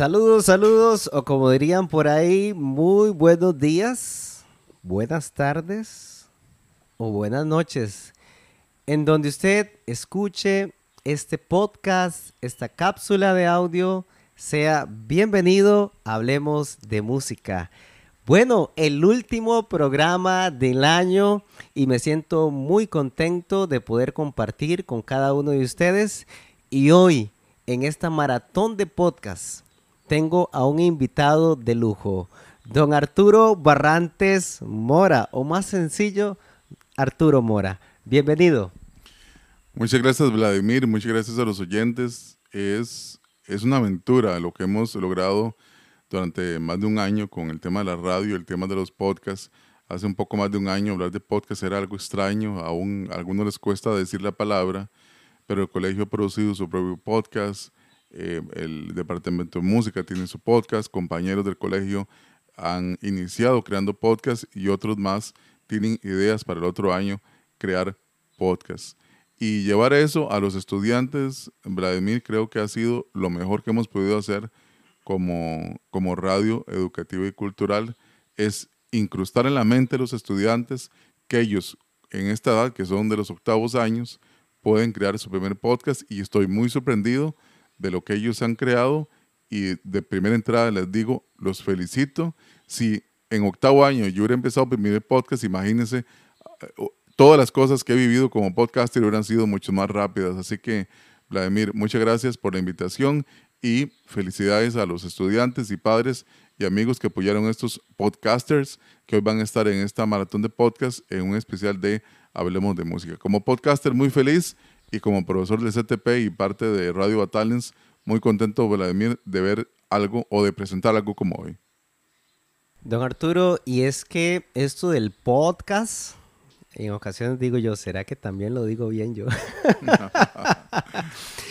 Saludos, saludos, o como dirían por ahí, muy buenos días, buenas tardes o buenas noches, en donde usted escuche este podcast, esta cápsula de audio, sea bienvenido, hablemos de música. Bueno, el último programa del año y me siento muy contento de poder compartir con cada uno de ustedes. Y hoy, en esta maratón de podcast, tengo a un invitado de lujo, don Arturo Barrantes Mora, o más sencillo, Arturo Mora. Bienvenido. Muchas gracias, Vladimir. Muchas gracias a los oyentes. Es, es una aventura lo que hemos logrado durante más de un año con el tema de la radio, el tema de los podcasts. Hace un poco más de un año hablar de podcast era algo extraño, aún a algunos les cuesta decir la palabra, pero el colegio ha producido su propio podcast, eh, el departamento de música tiene su podcast, compañeros del colegio han iniciado creando podcast y otros más tienen ideas para el otro año crear podcast. Y llevar eso a los estudiantes, Vladimir, creo que ha sido lo mejor que hemos podido hacer como, como radio educativa y cultural es incrustar en la mente de los estudiantes que ellos en esta edad, que son de los octavos años, pueden crear su primer podcast y estoy muy sorprendido de lo que ellos han creado y de primera entrada les digo, los felicito. Si en octavo año yo hubiera empezado mi primer podcast, imagínense, eh, todas las cosas que he vivido como podcaster hubieran sido mucho más rápidas. Así que, Vladimir, muchas gracias por la invitación y felicidades a los estudiantes y padres y amigos que apoyaron estos podcasters que hoy van a estar en esta maratón de podcast en un especial de Hablemos de Música. Como podcaster muy feliz y como profesor de CTP y parte de Radio Batalens, muy contento, Vladimir, de ver algo o de presentar algo como hoy. Don Arturo, y es que esto del podcast en ocasiones digo yo, ¿será que también lo digo bien yo?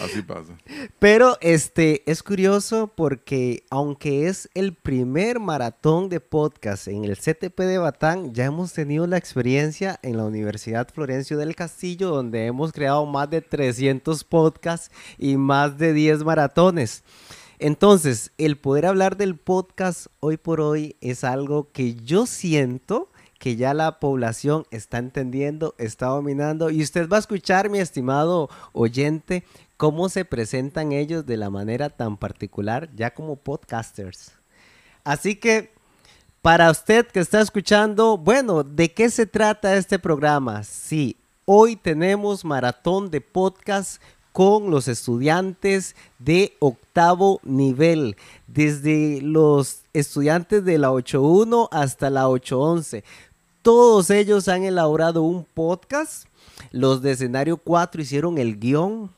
Así pasa. Pero este es curioso porque aunque es el primer maratón de podcast en el CTP de Batán, ya hemos tenido la experiencia en la Universidad Florencio del Castillo donde hemos creado más de 300 podcasts y más de 10 maratones. Entonces, el poder hablar del podcast hoy por hoy es algo que yo siento que ya la población está entendiendo, está dominando y usted va a escuchar, mi estimado oyente, cómo se presentan ellos de la manera tan particular ya como podcasters. Así que para usted que está escuchando, bueno, ¿de qué se trata este programa? Sí, hoy tenemos maratón de podcast con los estudiantes de octavo nivel, desde los estudiantes de la 8.1 hasta la 8.11. Todos ellos han elaborado un podcast. Los de escenario 4 hicieron el guion,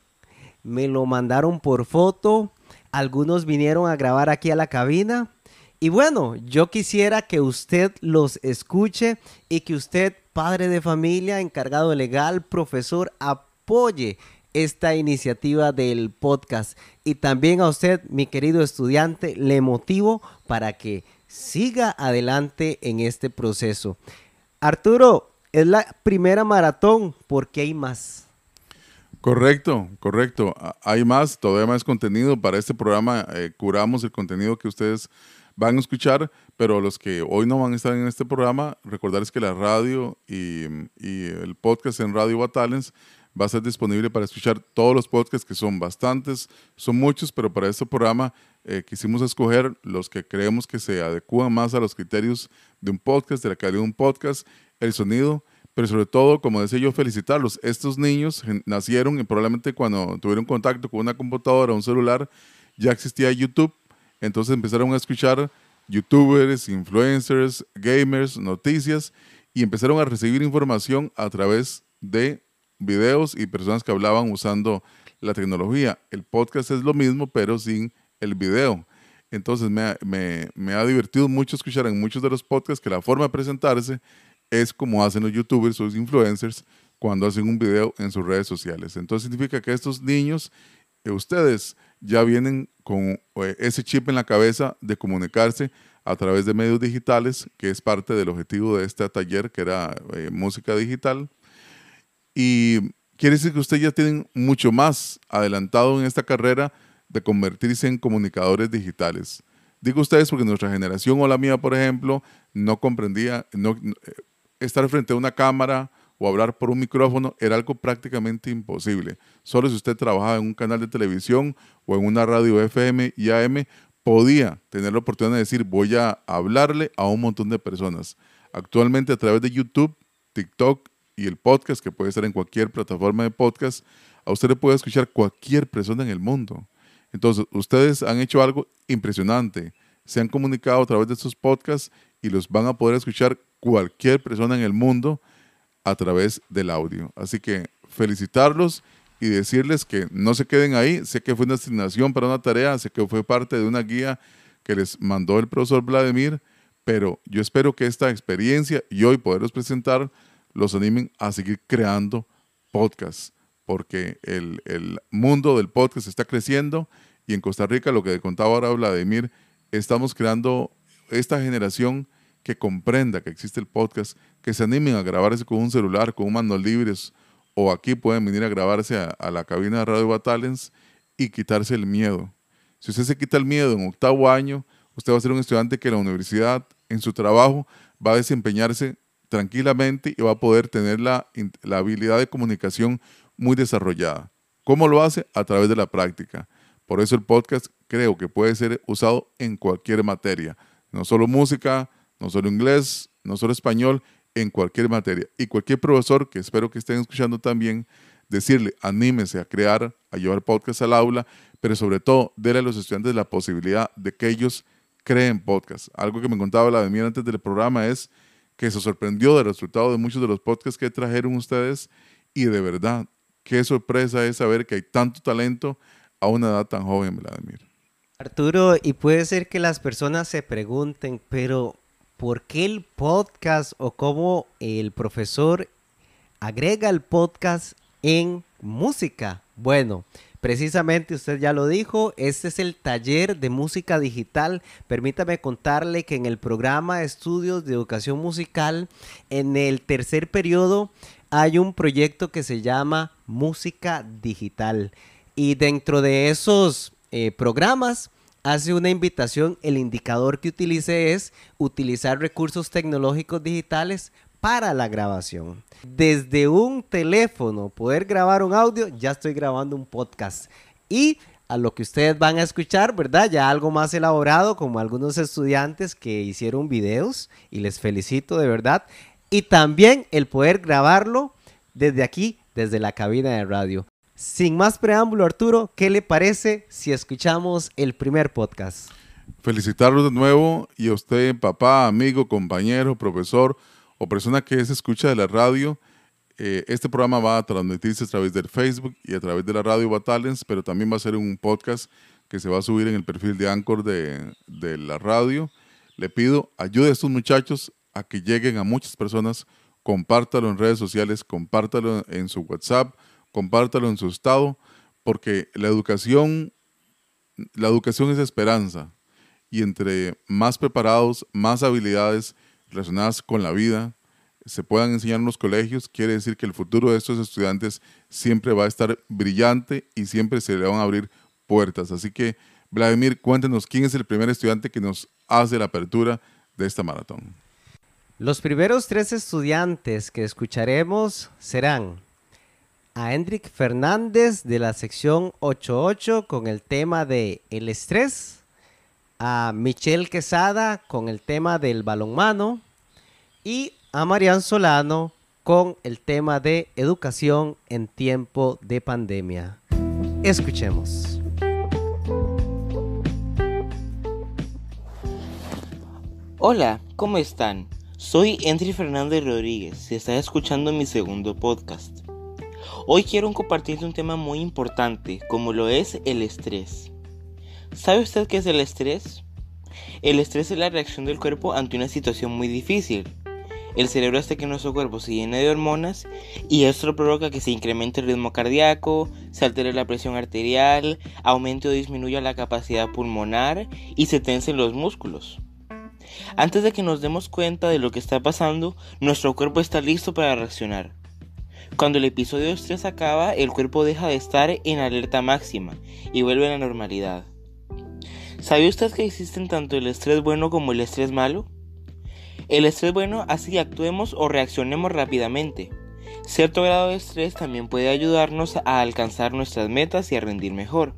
me lo mandaron por foto, algunos vinieron a grabar aquí a la cabina. Y bueno, yo quisiera que usted los escuche y que usted, padre de familia, encargado legal, profesor, apoye esta iniciativa del podcast. Y también a usted, mi querido estudiante, le motivo para que siga adelante en este proceso. Arturo, es la primera maratón, porque hay más. Correcto, correcto. Hay más, todavía más contenido. Para este programa eh, curamos el contenido que ustedes van a escuchar, pero los que hoy no van a estar en este programa, recordarles que la radio y, el podcast en Radio Batalens va a ser disponible para escuchar todos los podcasts, que son bastantes, son muchos, pero para este programa eh, quisimos escoger los que creemos que se adecúan más a los criterios de un podcast, de la calidad de un podcast, el sonido, pero sobre todo, como decía yo, felicitarlos. Estos niños nacieron y probablemente cuando tuvieron contacto con una computadora, un celular, ya existía YouTube, entonces empezaron a escuchar youtubers, influencers, gamers, noticias y empezaron a recibir información a través de videos y personas que hablaban usando la tecnología. El podcast es lo mismo, pero sin el video. Entonces me, ha divertido mucho escuchar en muchos de los podcasts que la forma de presentarse es como hacen los youtubers o los influencers cuando hacen un video en sus redes sociales. Entonces significa que estos niños, eh, ustedes ya vienen con eh, ese chip en la cabeza de comunicarse a través de medios digitales, que es parte del objetivo de este taller, que era eh, música digital. Y quiere decir que ustedes ya tienen mucho más adelantado en esta carrera de convertirse en comunicadores digitales. Digo ustedes porque nuestra generación o la mía, por ejemplo, no comprendía, no, eh, estar frente a una cámara o hablar por un micrófono era algo prácticamente imposible. Solo si usted trabajaba en un canal de televisión o en una radio FM y AM, podía tener la oportunidad de decir voy a hablarle a un montón de personas. Actualmente a través de YouTube, TikTok y el podcast, que puede estar en cualquier plataforma de podcast, a usted le puede escuchar cualquier persona en el mundo. Entonces, ustedes han hecho algo impresionante. Se han comunicado a través de estos podcasts y los van a poder escuchar cualquier persona en el mundo a través del audio. Así que felicitarlos y decirles que no se queden ahí. Sé que fue una asignación para una tarea, sé que fue parte de una guía que les mandó el profesor Vladimir, pero yo espero que esta experiencia y hoy poderlos presentar los animen a seguir creando podcasts, porque el, el mundo del podcast está creciendo y en Costa Rica, lo que contaba ahora Vladimir, estamos creando esta generación que comprenda que existe el podcast, que se animen a grabarse con un celular, con un mando libres, o aquí pueden venir a grabarse a, la cabina de Radio Batalens y quitarse el miedo. Si usted se quita el miedo en octavo año, usted va a ser un estudiante que en la universidad, en su trabajo, va a desempeñarse tranquilamente y va a poder tener la, la habilidad de comunicación muy desarrollada. ¿Cómo lo hace? A través de la práctica. Por eso el podcast creo que puede ser usado en cualquier materia, no solo música, no solo inglés, no solo español, en cualquier materia. Y cualquier profesor que espero que estén escuchando también, decirle, anímese a crear, a llevar podcast al aula, pero sobre todo, déle a los estudiantes la posibilidad de que ellos creen podcast. Algo que me contaba la de mí antes del programa es que se sorprendió del resultado de muchos de los podcasts que trajeron ustedes y de verdad, qué sorpresa es saber que hay tanto talento a una edad tan joven, Vladimir. Arturo, y puede ser que las personas se pregunten, pero por qué el podcast o cómo el profesor agrega el podcast en música. Bueno, precisamente usted ya lo dijo, este es el taller de música digital. Permítame contarle que en el programa de estudios de educación musical, en el tercer periodo, hay un proyecto que se llama Música Digital. Y dentro de esos eh, programas, hace una invitación, el indicador que utilice es utilizar recursos tecnológicos digitales para la grabación. Desde un teléfono, poder grabar un audio, ya estoy grabando un podcast. Y a lo que ustedes van a escuchar, ¿verdad? Ya algo más elaborado, como algunos estudiantes que hicieron videos, y les felicito de verdad. Y también el poder grabarlo desde aquí, desde la cabina de radio. Sin más preámbulo, Arturo, ¿qué le parece si escuchamos el primer podcast? Felicitarlos de nuevo y a usted, papá, amigo, compañero, profesor o persona que se escucha de la radio. Eh, este programa va a transmitirse a través del Facebook y a través de la radio Batalens, pero también va a ser un podcast que se va a subir en el perfil de Anchor de, de la radio. Le pido ayude a estos muchachos a que lleguen a muchas personas, compártalo en redes sociales, compártalo en su WhatsApp, compártalo en su estado, porque la educación, la educación es esperanza. Y entre más preparados, más habilidades relacionadas con la vida se puedan enseñar en los colegios, quiere decir que el futuro de estos estudiantes siempre va a estar brillante y siempre se le van a abrir puertas. Así que, Vladimir, cuéntenos quién es el primer estudiante que nos hace la apertura de esta maratón. Los primeros tres estudiantes que escucharemos serán a Hendrik Fernández de la sección 88 con el tema de el estrés, a Michelle Quesada con el tema del balonmano y a Marian Solano con el tema de educación en tiempo de pandemia. Escuchemos. Hola, ¿cómo están? Soy Hendrik Fernández Rodríguez y está escuchando mi segundo podcast. Hoy quiero compartirle un tema muy importante, como lo es el estrés. ¿Sabe usted qué es el estrés? El estrés es la reacción del cuerpo ante una situación muy difícil. El cerebro hace que nuestro cuerpo se llene de hormonas y esto provoca que se incremente el ritmo cardíaco, se altere la presión arterial, aumente o disminuya la capacidad pulmonar y se tensen los músculos. Antes de que nos demos cuenta de lo que está pasando, nuestro cuerpo está listo para reaccionar. Cuando el episodio de estrés acaba, el cuerpo deja de estar en alerta máxima y vuelve a la normalidad. ¿Sabe usted que existen tanto el estrés bueno como el estrés malo? El estrés bueno hace que actuemos o reaccionemos rápidamente. Cierto grado de estrés también puede ayudarnos a alcanzar nuestras metas y a rendir mejor.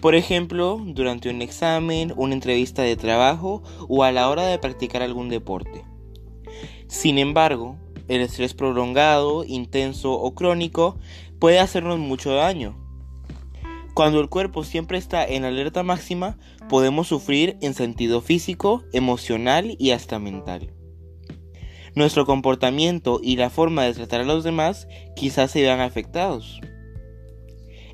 Por ejemplo, durante un examen, una entrevista de trabajo o a la hora de practicar algún deporte. Sin embargo, el estrés prolongado, intenso o crónico puede hacernos mucho daño. Cuando el cuerpo siempre está en alerta máxima, podemos sufrir en sentido físico, emocional y hasta mental. Nuestro comportamiento y la forma de tratar a los demás quizás se vean afectados.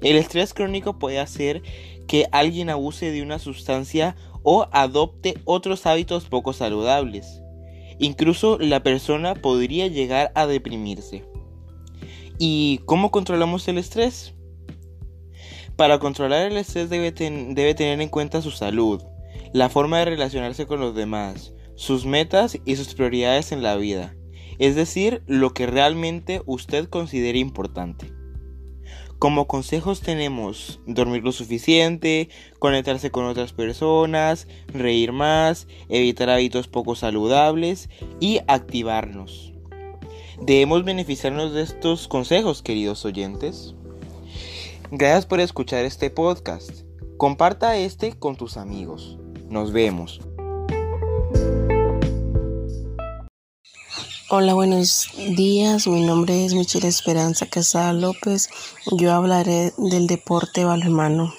El estrés crónico puede hacer que alguien abuse de una sustancia o adopte otros hábitos poco saludables. Incluso la persona podría llegar a deprimirse. ¿Y cómo controlamos el estrés? Para controlar el estrés debe, tener en cuenta su salud, la forma de relacionarse con los demás, sus metas y sus prioridades en la vida, es decir, lo que realmente usted considere importante. Como consejos tenemos dormir lo suficiente, conectarse con otras personas, reír más, evitar hábitos poco saludables y activarnos. Debemos beneficiarnos de estos consejos, queridos oyentes. Gracias por escuchar este podcast. Comparta este con tus amigos. Nos vemos. Hola, buenos días. Mi nombre es Michelle Esperanza Casada López. Yo hablaré del deporte balonmano.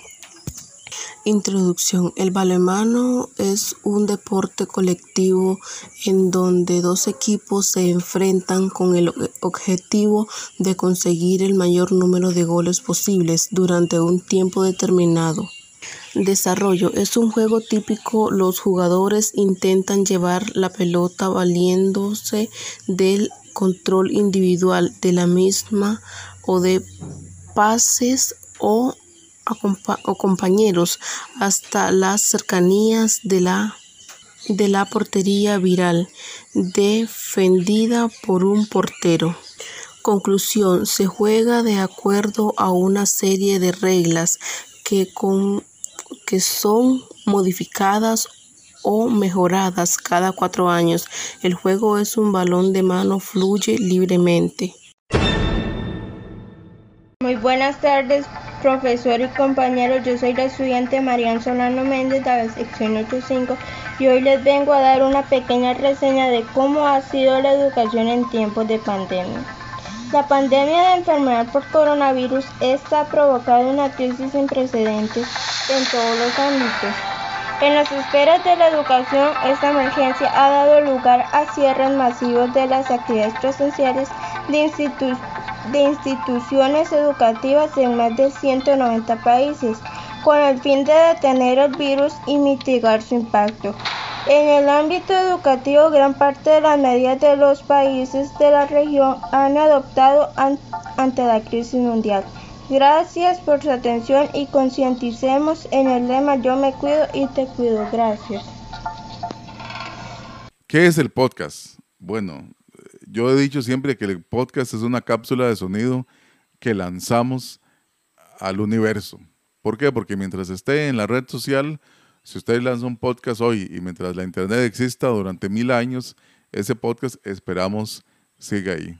Introducción. El balonmano es un deporte colectivo en donde dos equipos se enfrentan con el objetivo de conseguir el mayor número de goles posibles durante un tiempo determinado. Desarrollo. Es un juego típico. Los jugadores intentan llevar la pelota valiéndose del control individual de la misma o de pases o, o compañeros hasta las cercanías de la de la portería viral defendida por un portero. Conclusión, se juega de acuerdo a una serie de reglas que con que son modificadas o mejoradas cada cuatro años. El juego es un balón de mano, fluye libremente. Muy buenas tardes, profesor y compañeros. Yo soy la estudiante Marian Solano Méndez de la sección 85 y hoy les vengo a dar una pequeña reseña de cómo ha sido la educación en tiempos de pandemia. La pandemia de enfermedad por coronavirus está provocando una crisis sin precedentes en todos los ámbitos. En las esferas de la educación, esta emergencia ha dado lugar a cierres masivos de las actividades presenciales de, instituciones educativas en más de 190 países, con el fin de detener el virus y mitigar su impacto. En el ámbito educativo, gran parte de las medidas de los países de la región han adoptado ante la crisis mundial. Gracias por su atención y concienticemos en el lema Yo me cuido y te cuido. Gracias. ¿Qué es el podcast? Bueno, yo he dicho siempre que el podcast es una cápsula de sonido que lanzamos al universo. ¿Por qué? Porque mientras esté en la red social, si usted lanza un podcast hoy y mientras la Internet exista durante mil años, ese podcast esperamos siga ahí.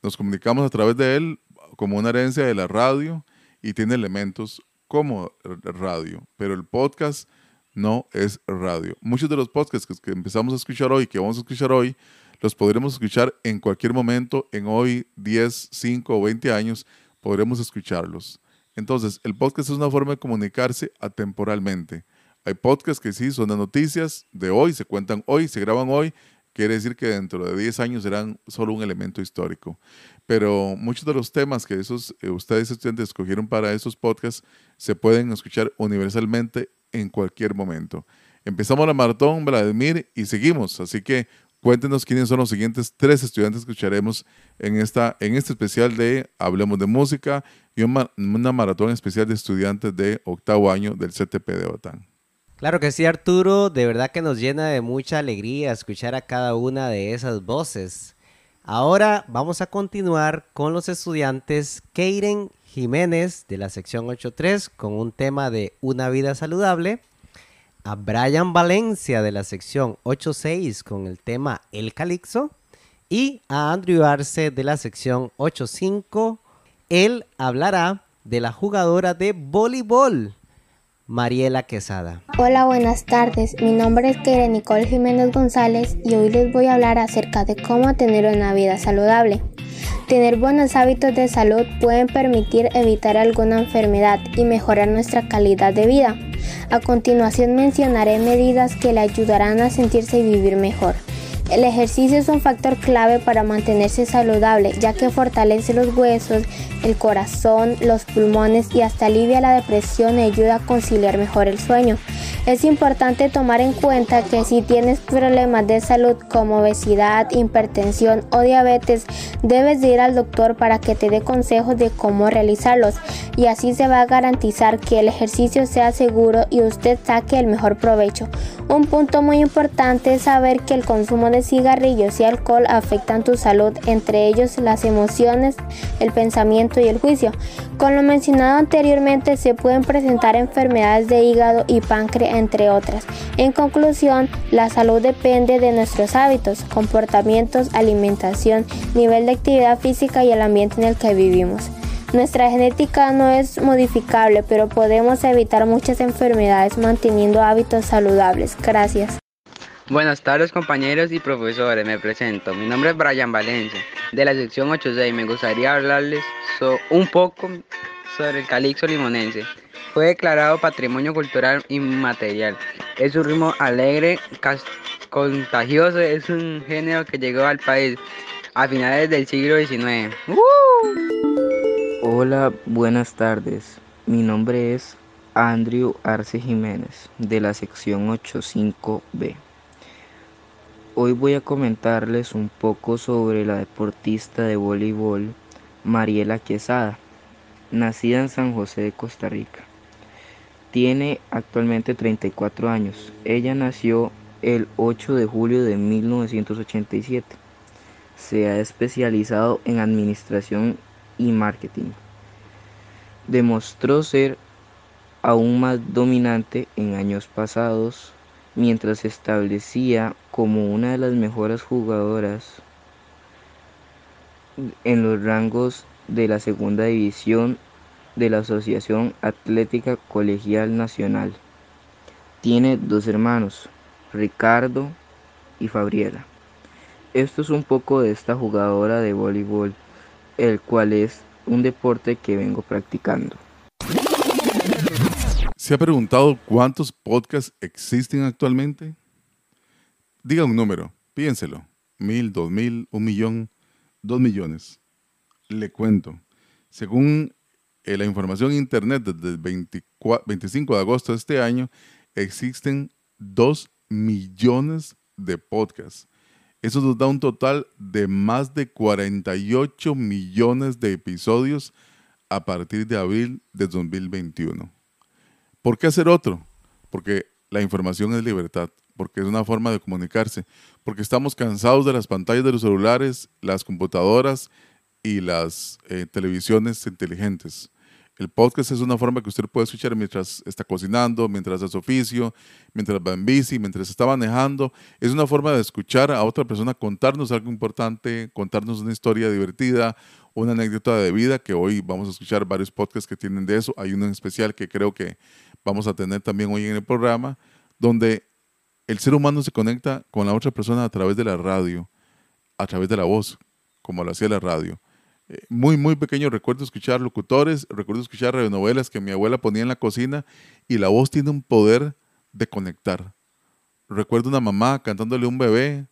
Nos comunicamos a través de él como una herencia de la radio y tiene elementos como radio, pero el podcast no es radio. Muchos de los podcasts que, empezamos a escuchar hoy, que vamos a escuchar hoy, los podremos escuchar en cualquier momento, en hoy 10, 5 o 20 años, podremos escucharlos. Entonces, el podcast es una forma de comunicarse atemporalmente. Hay podcasts que sí son de noticias de hoy, se cuentan hoy, se graban hoy, quiere decir que dentro de 10 años serán solo un elemento histórico. Pero muchos de los temas que esos, eh, ustedes estudiantes escogieron para esos podcasts se pueden escuchar universalmente en cualquier momento. Empezamos la maratón, Vladimir, y seguimos. Así que cuéntenos quiénes son los siguientes tres estudiantes que escucharemos en, esta, en este especial de Hablemos de Música y una maratón especial de estudiantes de octavo año del CTP de Batán. Claro que sí, Arturo. De verdad que nos llena de mucha alegría escuchar a cada una de esas voces. Ahora vamos a continuar con los estudiantes Keiren Jiménez de la sección 8.3 con un tema de una vida saludable, a Brian Valencia de la sección 8.6 con el tema El Calixo y a Andrew Arce de la sección 8.5. Él hablará de la jugadora de voleibol Mariela Quesada. Hola, buenas tardes. Mi nombre es Kere Nicole Jiménez González y hoy les voy a hablar acerca de cómo tener una vida saludable. Tener buenos hábitos de salud pueden permitir evitar alguna enfermedad y mejorar nuestra calidad de vida. A continuación mencionaré medidas que le ayudarán a sentirse y vivir mejor. El ejercicio es un factor clave para mantenerse saludable, ya que fortalece los huesos, el corazón, los pulmones y hasta alivia la depresión y ayuda a conciliar mejor el sueño. Es importante tomar en cuenta que si tienes problemas de salud como obesidad, hipertensión o diabetes, debes de ir al doctor para que te dé consejos de cómo realizarlos y así se va a garantizar que el ejercicio sea seguro y usted saque el mejor provecho. Un punto muy importante es saber que el consumo de cigarrillos y alcohol afectan tu salud, entre ellos las emociones, el pensamiento y el juicio. Con lo mencionado anteriormente se pueden presentar enfermedades de hígado y páncreas entre otras. En conclusión, la salud depende de nuestros hábitos, comportamientos, alimentación, nivel de actividad física y el ambiente en el que vivimos. Nuestra genética no es modificable, pero podemos evitar muchas enfermedades manteniendo hábitos saludables. Gracias. Buenas tardes compañeros y profesores, me presento. Mi nombre es Brian Valencia, de la sección 86. Me gustaría hablarles un poco sobre el calixo limonense. Fue declarado Patrimonio Cultural Inmaterial. Es un ritmo alegre, contagioso, es un género que llegó al país a finales del siglo XIX. Hola, buenas tardes. Mi nombre es Andrew Arce Jiménez, de la sección 85B. Hoy voy a comentarles un poco sobre la deportista de voleibol Mariela Quesada, nacida en San José de Costa Rica. Tiene actualmente 34 años. Ella nació el 8 de julio de 1987. Se ha especializado en administración y marketing. Demostró ser aún más dominante en años pasados mientras se establecía como una de las mejores jugadoras en los rangos de la segunda división de la Asociación Atlética Colegial Nacional. Tiene dos hermanos, Ricardo y Fabriela. Esto es un poco de esta jugadora de voleibol, el cual es un deporte que vengo practicando. ¿Se ha preguntado cuántos podcasts existen actualmente? Diga un número, piénselo. Mil, dos mil, un millón, dos millones. Le cuento. Según en la información Internet desde el 25 de agosto de este año, existen 2 millones de podcasts. Eso nos da un total de más de 48 millones de episodios a partir de abril de 2021. ¿Por qué hacer otro? Porque la información es libertad, porque es una forma de comunicarse, porque estamos cansados de las pantallas de los celulares, las computadoras y las eh, televisiones inteligentes. El podcast es una forma que usted puede escuchar mientras está cocinando, mientras hace oficio, mientras va en bici, mientras está manejando. Es una forma de escuchar a otra persona contarnos algo importante, contarnos una historia divertida, una anécdota de vida, que hoy vamos a escuchar varios podcasts que tienen de eso. Hay uno en especial que creo que vamos a tener también hoy en el programa, donde el ser humano se conecta con la otra persona a través de la radio, a través de la voz, como lo hacía la radio. Muy, muy pequeño recuerdo escuchar locutores, recuerdo escuchar radionovelas que mi abuela ponía en la cocina y la voz tiene un poder de conectar. Recuerdo una mamá cantándole a un bebé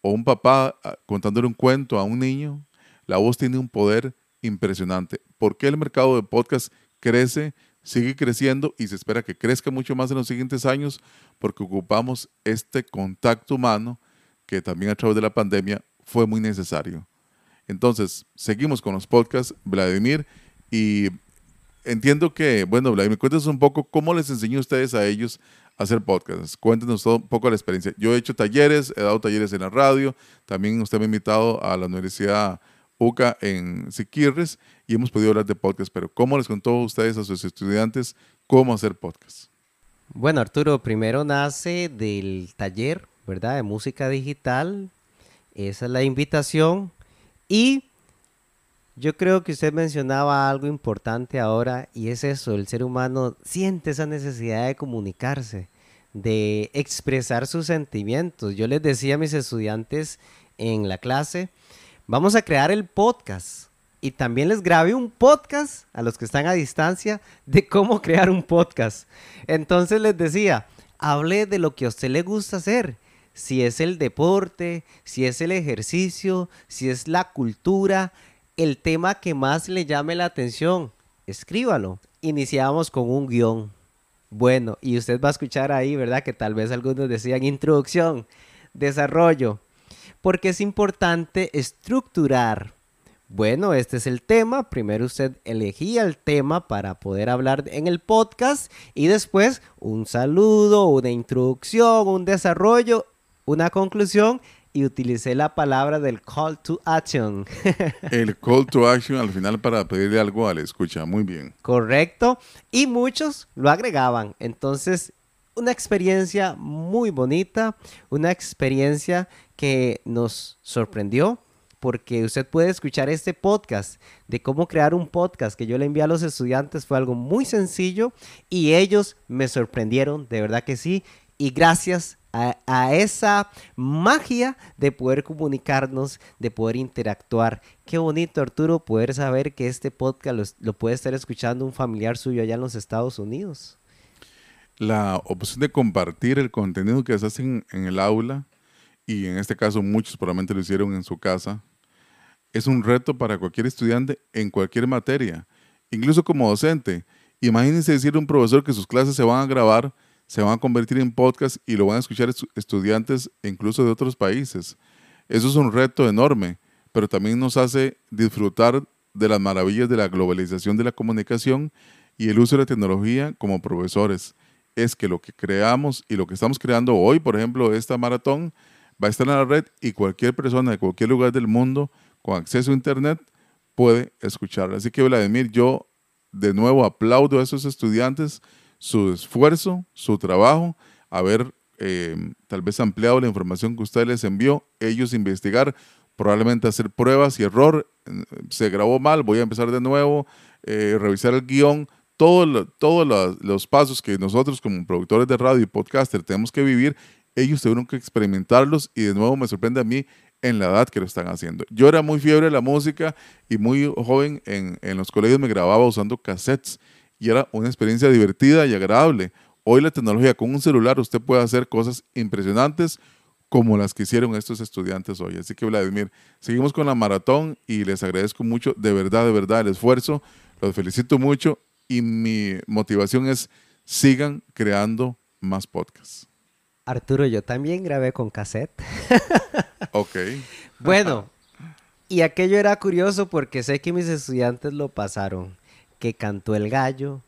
o un papá ah, contándole un cuento a un niño. La voz tiene un poder impresionante. ¿Por qué el mercado de podcast crece, sigue creciendo y se espera que crezca mucho más en los siguientes años? Porque ocupamos este contacto humano que también a través de la pandemia fue muy necesario. Entonces, seguimos con los podcasts, Vladimir, y entiendo que, bueno, Vladimir, cuéntanos un poco cómo les enseñó ustedes a ellos a hacer podcasts. Cuéntenos un poco la experiencia. Yo he hecho talleres, he dado talleres en la radio, también usted me ha invitado a la Universidad UCA en Siquirres y hemos podido hablar de podcast, pero ¿cómo les contó a ustedes, a sus estudiantes, cómo hacer podcast? Bueno, Arturo, primero nace del taller, ¿verdad? De música digital. Esa es la invitación. Y yo creo que usted mencionaba algo importante ahora y es eso, el ser humano siente esa necesidad de comunicarse, de expresar sus sentimientos. Yo les decía a mis estudiantes en la clase, vamos a crear el podcast y también les grabé un podcast a los que están a distancia de cómo crear un podcast. Entonces les decía, hable de lo que a usted le gusta hacer. Si es el deporte, si es el ejercicio, si es la cultura, el tema que más le llame la atención, escríbalo. Iniciamos con un guion. Bueno, y usted va a escuchar ahí, ¿verdad? Que tal vez algunos decían introducción, desarrollo, porque es importante estructurar bueno, este es el tema. Primero usted elegía el tema para poder hablar en el podcast y después un saludo, una introducción, un desarrollo, una conclusión y utilicé la palabra del call to action. el call to action al final para pedirle algo a la escucha. Muy bien. Correcto. Y muchos lo agregaban. Entonces, una experiencia muy bonita, una experiencia que nos sorprendió porque usted puede escuchar este podcast de cómo crear un podcast que yo le envié a los estudiantes. Fue algo muy sencillo y ellos me sorprendieron, de verdad que sí. Y gracias a, esa magia de poder comunicarnos, de poder interactuar. Qué bonito, Arturo, poder saber que este podcast lo, puede estar escuchando un familiar suyo allá en los Estados Unidos. La opción de compartir el contenido que se hace en el aula, y en este caso muchos probablemente lo hicieron en su casa, es un reto para cualquier estudiante en cualquier materia, incluso como docente. Imagínense decir a un profesor que sus clases se van a grabar, se van a convertir en podcast y lo van a escuchar estudiantes incluso de otros países. Eso es un reto enorme, pero también nos hace disfrutar de las maravillas de la globalización de la comunicación y el uso de la tecnología como profesores. Es que lo que creamos y lo que estamos creando hoy, por ejemplo, esta maratón, va a estar en la red y cualquier persona de cualquier lugar del mundo con acceso a Internet puede escucharla. Así que Vladimir, yo de nuevo aplaudo a esos estudiantes su esfuerzo, su trabajo, haber eh, tal vez ampliado la información que usted les envió, ellos investigar, probablemente hacer pruebas y error, se grabó mal, voy a empezar de nuevo, eh, revisar el guion, todos todo los pasos que nosotros como productores de radio y podcaster tenemos que vivir, ellos tuvieron que experimentarlos y de nuevo me sorprende a mí en la edad que lo están haciendo. Yo era muy fiebre de la música y muy joven en, los colegios me grababa usando cassettes y era una experiencia divertida y agradable. Hoy la tecnología con un celular usted puede hacer cosas impresionantes como las que hicieron estos estudiantes hoy. Así que Vladimir, seguimos con la maratón y les agradezco mucho, de verdad, de verdad, el esfuerzo. Los felicito mucho y mi motivación es sigan creando más podcasts. Arturo, yo también grabé con cassette. ok. bueno, y aquello era curioso porque sé que mis estudiantes lo pasaron. Que cantó el gallo,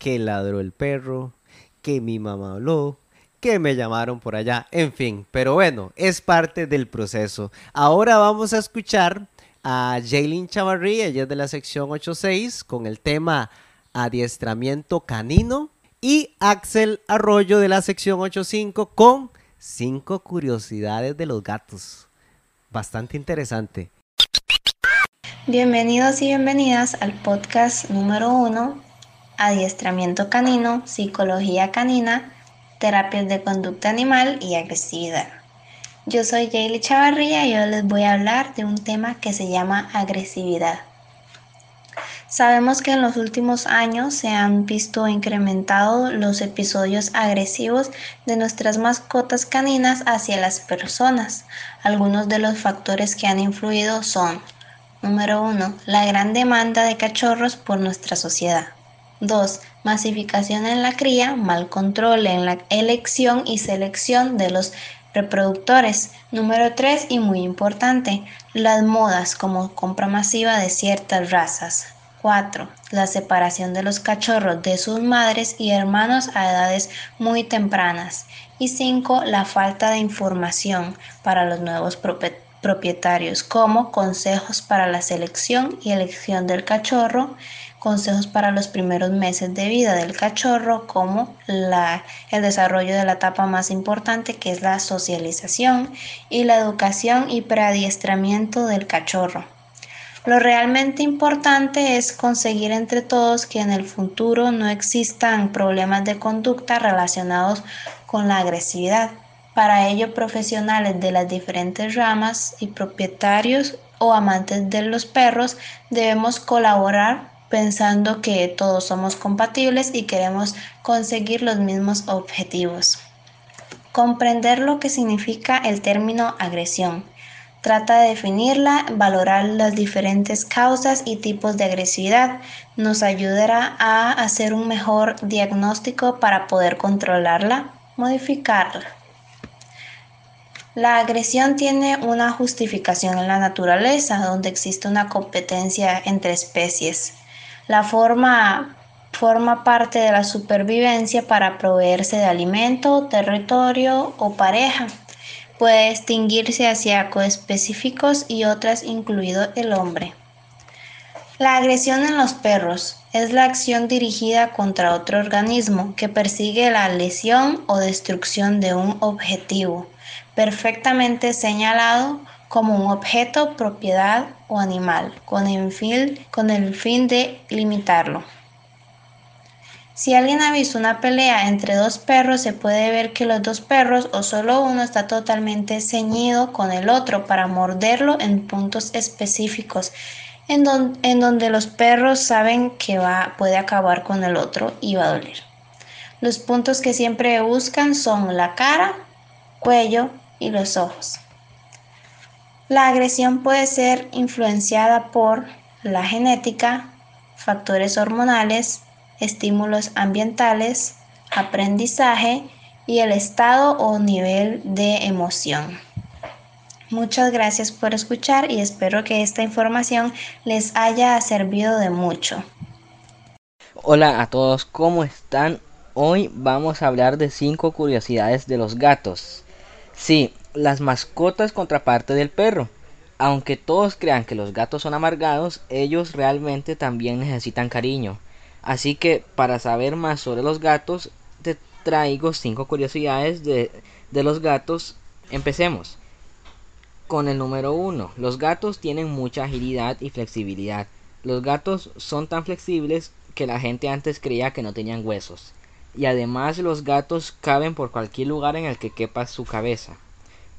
que ladró el perro, que mi mamá habló, que me llamaron por allá, en fin. Pero bueno, es parte del proceso. Ahora vamos a escuchar a Jaylin Chavarri, ella es de la sección 86, con el tema adiestramiento canino y Axel Arroyo de la sección 85 con cinco curiosidades de los gatos. Bastante interesante. Bienvenidos y bienvenidas al podcast número uno, Adiestramiento Canino, Psicología Canina, Terapias de Conducta Animal y Agresividad. Yo soy Jaylee Chavarría y hoy les voy a hablar de un tema que se llama agresividad. Sabemos que en los últimos años se han visto incrementados los episodios agresivos de nuestras mascotas caninas hacia las personas. Algunos de los factores que han influido son, número 1, la gran demanda de cachorros por nuestra sociedad. 2. Masificación en la cría, mal control en la elección y selección de los reproductores. Número 3 y muy importante, las modas como compra masiva de ciertas razas. 4. La separación de los cachorros de sus madres y hermanos a edades muy tempranas. Y 5. La falta de información para los nuevos propietarios, como consejos para la selección y elección del cachorro, consejos para los primeros meses de vida del cachorro, como la, el desarrollo de la etapa más importante que es la socialización y la educación y preadiestramiento del cachorro. Lo realmente importante es conseguir entre todos que en el futuro no existan problemas de conducta relacionados con la agresividad. Para ello, profesionales de las diferentes ramas y propietarios o amantes de los perros debemos colaborar pensando que todos somos compatibles y queremos conseguir los mismos objetivos. Comprender lo que significa el término agresión Trata de definirla, valorar las diferentes causas y tipos de agresividad. Nos ayudará a hacer un mejor diagnóstico para poder controlarla, modificarla. La agresión tiene una justificación en la naturaleza, donde existe una competencia entre especies. La forma forma parte de la supervivencia para proveerse de alimento, territorio o pareja. Puede distinguirse hacia coespecíficos y otras, incluido el hombre. La agresión en los perros es la acción dirigida contra otro organismo que persigue la lesión o destrucción de un objetivo, perfectamente señalado como un objeto, propiedad o animal, con el fin, con el fin de limitarlo. Si alguien ha visto una pelea entre dos perros, se puede ver que los dos perros o solo uno está totalmente ceñido con el otro para morderlo en puntos específicos, en, donde los perros saben que va, puede acabar con el otro y va a doler. Los puntos que siempre buscan son la cara, cuello y los ojos. La agresión puede ser influenciada por la genética, factores hormonales, estímulos ambientales, aprendizaje y el estado o nivel de emoción. Muchas gracias por escuchar y espero que esta información les haya servido de mucho. Hola a todos, ¿cómo están? Hoy vamos a hablar de 5 curiosidades de los gatos. Sí, las mascotas contraparte del perro. Aunque todos crean que los gatos son amargados, ellos realmente también necesitan cariño. Así que para saber más sobre los gatos, te traigo 5 curiosidades de, de los gatos. Empecemos con el número 1. Los gatos tienen mucha agilidad y flexibilidad. Los gatos son tan flexibles que la gente antes creía que no tenían huesos. Y además los gatos caben por cualquier lugar en el que quepa su cabeza.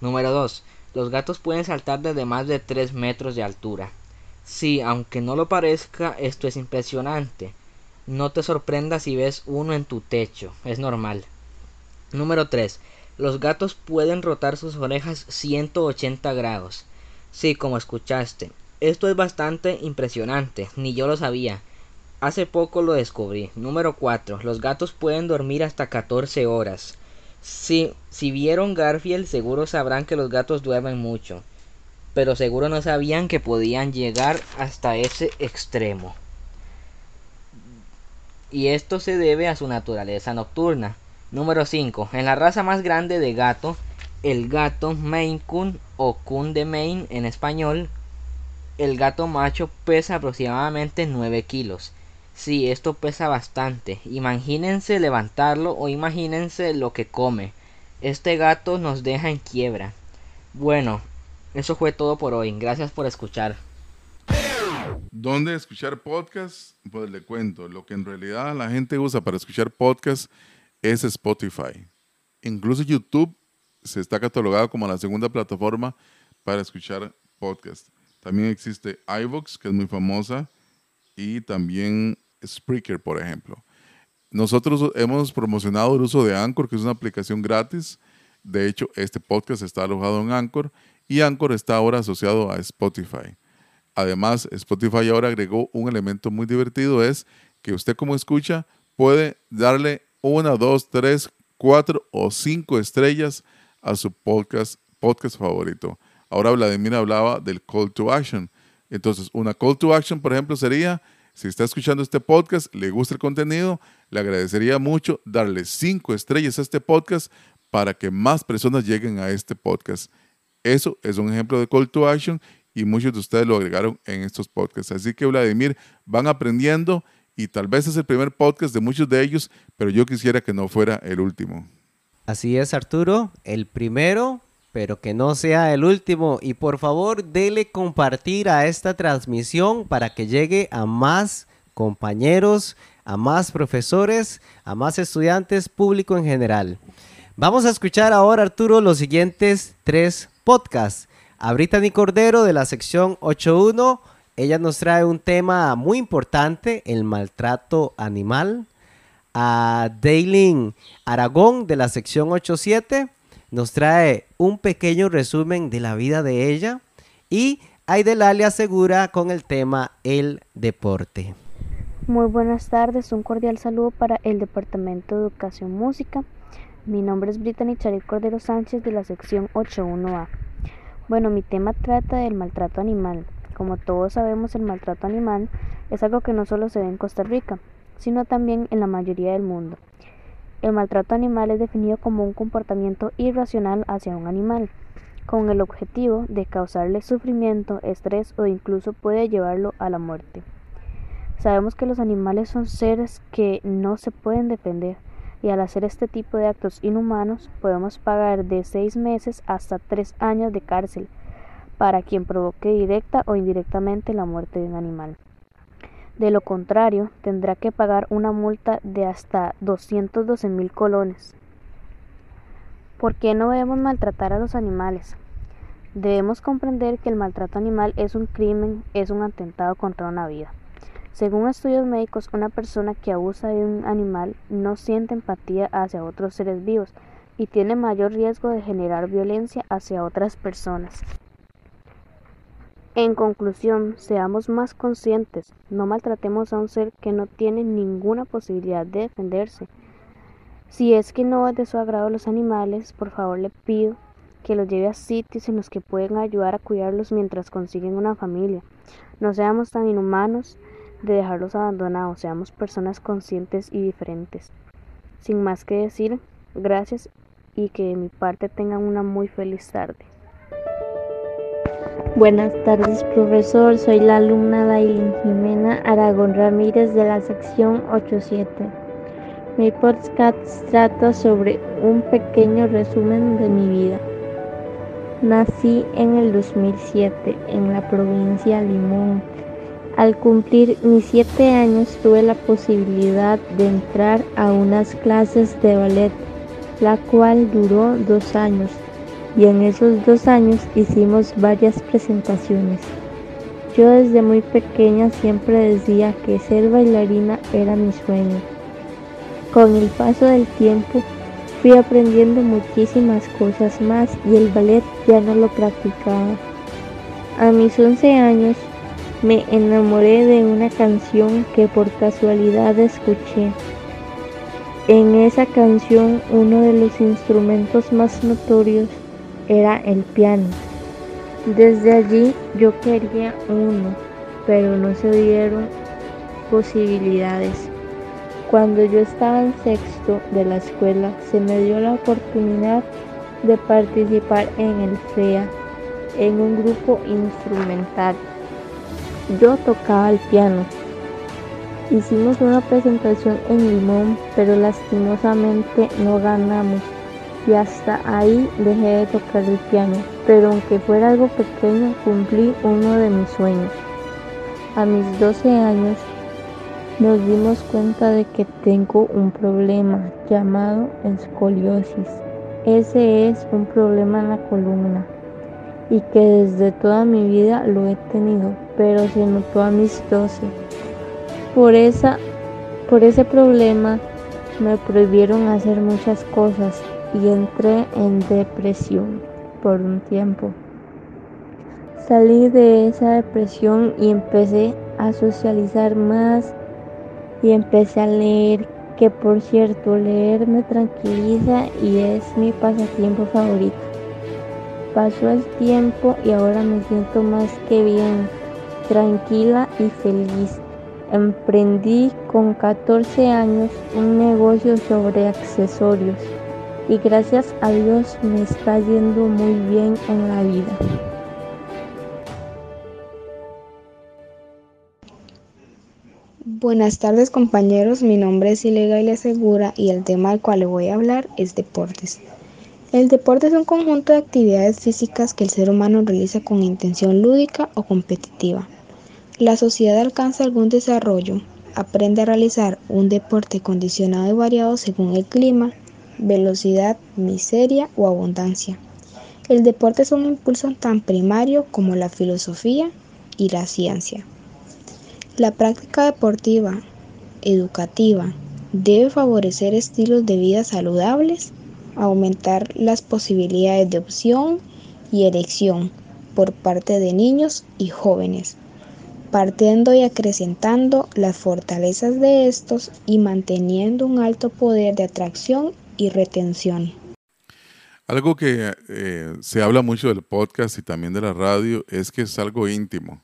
Número 2. Los gatos pueden saltar desde más de 3 metros de altura. Sí, aunque no lo parezca, esto es impresionante. No te sorprendas si ves uno en tu techo, es normal. Número 3. Los gatos pueden rotar sus orejas 180 grados. Sí, como escuchaste. Esto es bastante impresionante, ni yo lo sabía. Hace poco lo descubrí. Número 4. Los gatos pueden dormir hasta 14 horas. Sí, si vieron Garfield seguro sabrán que los gatos duermen mucho. Pero seguro no sabían que podían llegar hasta ese extremo y esto se debe a su naturaleza nocturna. Número 5. En la raza más grande de gato, el gato Maine Coon o Coon de Maine en español, el gato macho pesa aproximadamente 9 kilos. Sí, esto pesa bastante. Imagínense levantarlo o imagínense lo que come. Este gato nos deja en quiebra. Bueno, eso fue todo por hoy. Gracias por escuchar. ¿Dónde escuchar podcast? Pues le cuento, lo que en realidad la gente usa para escuchar podcast es Spotify. Incluso YouTube se está catalogado como la segunda plataforma para escuchar podcast. También existe iVoox, que es muy famosa, y también Spreaker, por ejemplo. Nosotros hemos promocionado el uso de Anchor, que es una aplicación gratis. De hecho, este podcast está alojado en Anchor y Anchor está ahora asociado a Spotify. Además, Spotify ahora agregó un elemento muy divertido, es que usted como escucha puede darle una, dos, tres, cuatro o cinco estrellas a su podcast, podcast favorito. Ahora Vladimir hablaba del call to action. Entonces, una call to action, por ejemplo, sería, Si está escuchando este podcast, le gusta el contenido, le agradecería mucho darle cinco estrellas a este podcast para que más personas lleguen a este podcast. Eso es un ejemplo de call to action y muchos de ustedes lo agregaron en estos podcasts. Así que Vladimir, van aprendiendo y tal vez es el primer podcast de muchos de ellos, pero yo quisiera que no fuera el último. Así es, Arturo, el primero, pero que no sea el último. Y por favor, dele compartir a esta transmisión para que llegue a más compañeros, a más profesores, a más estudiantes, público en general. Vamos a escuchar ahora, Arturo, los siguientes tres podcasts. A Brittany Cordero de la sección 8.1, ella nos trae un tema muy importante, el maltrato animal. A Daylin Aragón de la sección 8.7 nos trae un pequeño resumen de la vida de ella. Y Aidelalia Segura con el tema El Deporte. Muy buenas tardes, un cordial saludo para el Departamento de Educación Música. Mi nombre es Brittany Charit Cordero Sánchez de la sección 81A. Bueno, mi tema trata del maltrato animal. Como todos sabemos, el maltrato animal es algo que no solo se ve en Costa Rica, sino también en la mayoría del mundo. El maltrato animal es definido como un comportamiento irracional hacia un animal, con el objetivo de causarle sufrimiento, estrés o incluso puede llevarlo a la muerte. Sabemos que los animales son seres que no se pueden defender y al hacer este tipo de actos inhumanos podemos pagar de seis meses hasta tres años de cárcel para quien provoque directa o indirectamente la muerte de un animal. De lo contrario, tendrá que pagar una multa de hasta 212 mil colones. ¿Por qué no debemos maltratar a los animales? Debemos comprender que el maltrato animal es un crimen, es un atentado contra una vida. Según estudios médicos, una persona que abusa de un animal no siente empatía hacia otros seres vivos y tiene mayor riesgo de generar violencia hacia otras personas. En conclusión, seamos más conscientes, no maltratemos a un ser que no tiene ninguna posibilidad de defenderse. Si es que no es de su agrado los animales, por favor le pido que los lleve a sitios en los que pueden ayudar a cuidarlos mientras consiguen una familia. No seamos tan inhumanos de dejarlos abandonados, seamos personas conscientes y diferentes. Sin más que decir, gracias y que de mi parte tengan una muy feliz tarde. Buenas tardes, profesor. Soy la alumna Dailin Jimena Aragón Ramírez de la sección 87. Mi podcast trata sobre un pequeño resumen de mi vida. Nací en el 2007 en la provincia Limón al cumplir mis siete años tuve la posibilidad de entrar a unas clases de ballet, la cual duró dos años y en esos dos años hicimos varias presentaciones. Yo desde muy pequeña siempre decía que ser bailarina era mi sueño. Con el paso del tiempo fui aprendiendo muchísimas cosas más y el ballet ya no lo practicaba. A mis 11 años me enamoré de una canción que por casualidad escuché. En esa canción uno de los instrumentos más notorios era el piano. Desde allí yo quería uno, pero no se dieron posibilidades. Cuando yo estaba en sexto de la escuela se me dio la oportunidad de participar en el FEA, en un grupo instrumental. Yo tocaba el piano. Hicimos una presentación en Limón, pero lastimosamente no ganamos. Y hasta ahí dejé de tocar el piano. Pero aunque fuera algo pequeño, cumplí uno de mis sueños. A mis 12 años nos dimos cuenta de que tengo un problema llamado escoliosis. Ese es un problema en la columna y que desde toda mi vida lo he tenido, pero se notó a mis 12. Por, esa, por ese problema me prohibieron hacer muchas cosas y entré en depresión por un tiempo. Salí de esa depresión y empecé a socializar más y empecé a leer, que por cierto leer me tranquiliza y es mi pasatiempo favorito. Pasó el tiempo y ahora me siento más que bien, tranquila y feliz. Emprendí con 14 años un negocio sobre accesorios y gracias a Dios me está yendo muy bien en la vida. Buenas tardes compañeros, mi nombre es Ilega y Segura y el tema al cual le voy a hablar es deportes. El deporte es un conjunto de actividades físicas que el ser humano realiza con intención lúdica o competitiva. La sociedad alcanza algún desarrollo, aprende a realizar un deporte condicionado y variado según el clima, velocidad, miseria o abundancia. El deporte es un impulso tan primario como la filosofía y la ciencia. La práctica deportiva, educativa, debe favorecer estilos de vida saludables, aumentar las posibilidades de opción y elección por parte de niños y jóvenes partiendo y acrecentando las fortalezas de estos y manteniendo un alto poder de atracción y retención. Algo que eh, se habla mucho del podcast y también de la radio es que es algo íntimo.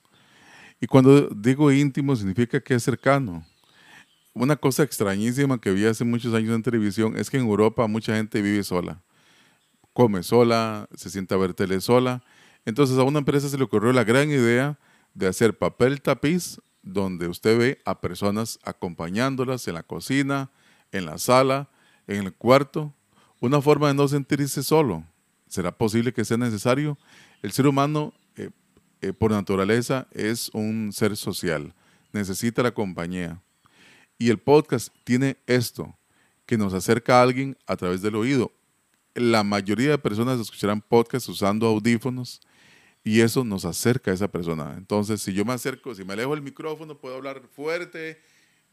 Y cuando digo íntimo significa que es cercano. Una cosa extrañísima que vi hace muchos años en televisión es que en Europa mucha gente vive sola. Come sola, se sienta a ver tele sola. Entonces a una empresa se le ocurrió la gran idea de hacer papel tapiz donde usted ve a personas acompañándolas en la cocina, en la sala, en el cuarto. Una forma de no sentirse solo. ¿Será posible que sea necesario? El ser humano, eh, eh, por naturaleza, es un ser social. Necesita la compañía. Y el podcast tiene esto, que nos acerca a alguien a través del oído. La mayoría de personas escucharán podcast usando audífonos y eso nos acerca a esa persona. Entonces, si yo me acerco, si me alejo del micrófono, puedo hablar fuerte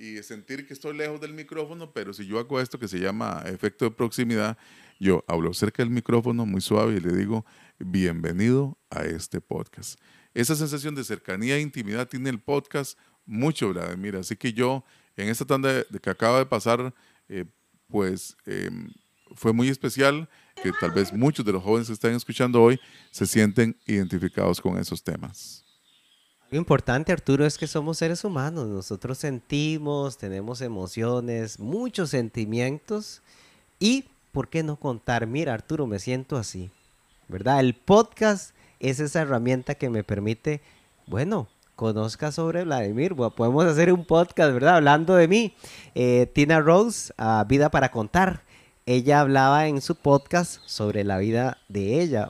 y sentir que estoy lejos del micrófono, pero si yo hago esto que se llama efecto de proximidad, yo hablo cerca del micrófono muy suave y le digo, bienvenido a este podcast. Esa sensación de cercanía e intimidad tiene el podcast mucho, Vladimir. Así que yo, en esta tanda que acaba de pasar, eh, pues em, fue muy especial que tal vez muchos de los jóvenes que están escuchando hoy se sienten identificados con esos temas. Lo importante, Arturo, es que somos seres humanos. Nosotros sentimos, tenemos emociones, muchos sentimientos. Y, ¿por qué no contar? Mira, Arturo, me siento así. ¿Verdad? El podcast es esa herramienta que me permite, bueno, conozca sobre Vladimir. podemos hacer un podcast, ¿verdad? Hablando de mí. Eh, Tina Rose, a Vida para Contar ella hablaba en su podcast sobre la vida de ella,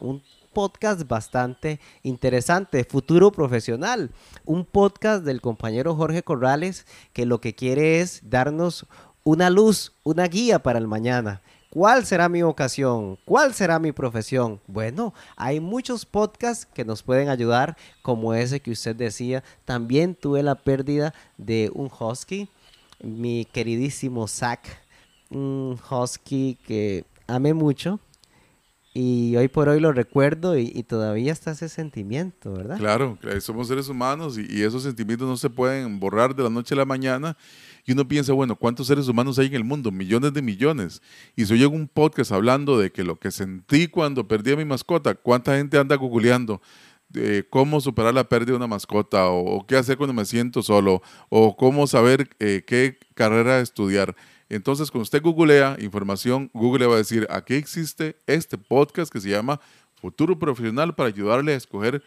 podcast bastante interesante, Futuro Profesional, un podcast del compañero Jorge Corrales que lo que quiere es darnos una luz, una guía para el mañana. ¿Cuál será mi vocación? ¿Cuál será mi profesión? Bueno, hay muchos podcasts que nos pueden ayudar, como ese que usted decía. También tuve la pérdida de un husky, mi queridísimo Zach un husky que amé mucho y hoy por hoy lo recuerdo y, todavía está ese sentimiento, ¿verdad? Claro, somos seres humanos y, esos sentimientos no se pueden borrar de la noche a la mañana. Y uno piensa, bueno, ¿cuántos seres humanos hay en el mundo? Millones de millones. Y si oye un podcast hablando de que lo que sentí cuando perdí a mi mascota, ¿cuánta gente anda googleando? de cómo superar la pérdida de una mascota o, qué hacer cuando me siento solo o cómo saber eh, qué carrera estudiar. Entonces, cuando usted googlea información, Google va a decir, aquí existe este podcast que se llama Futuro Profesional para ayudarle a escoger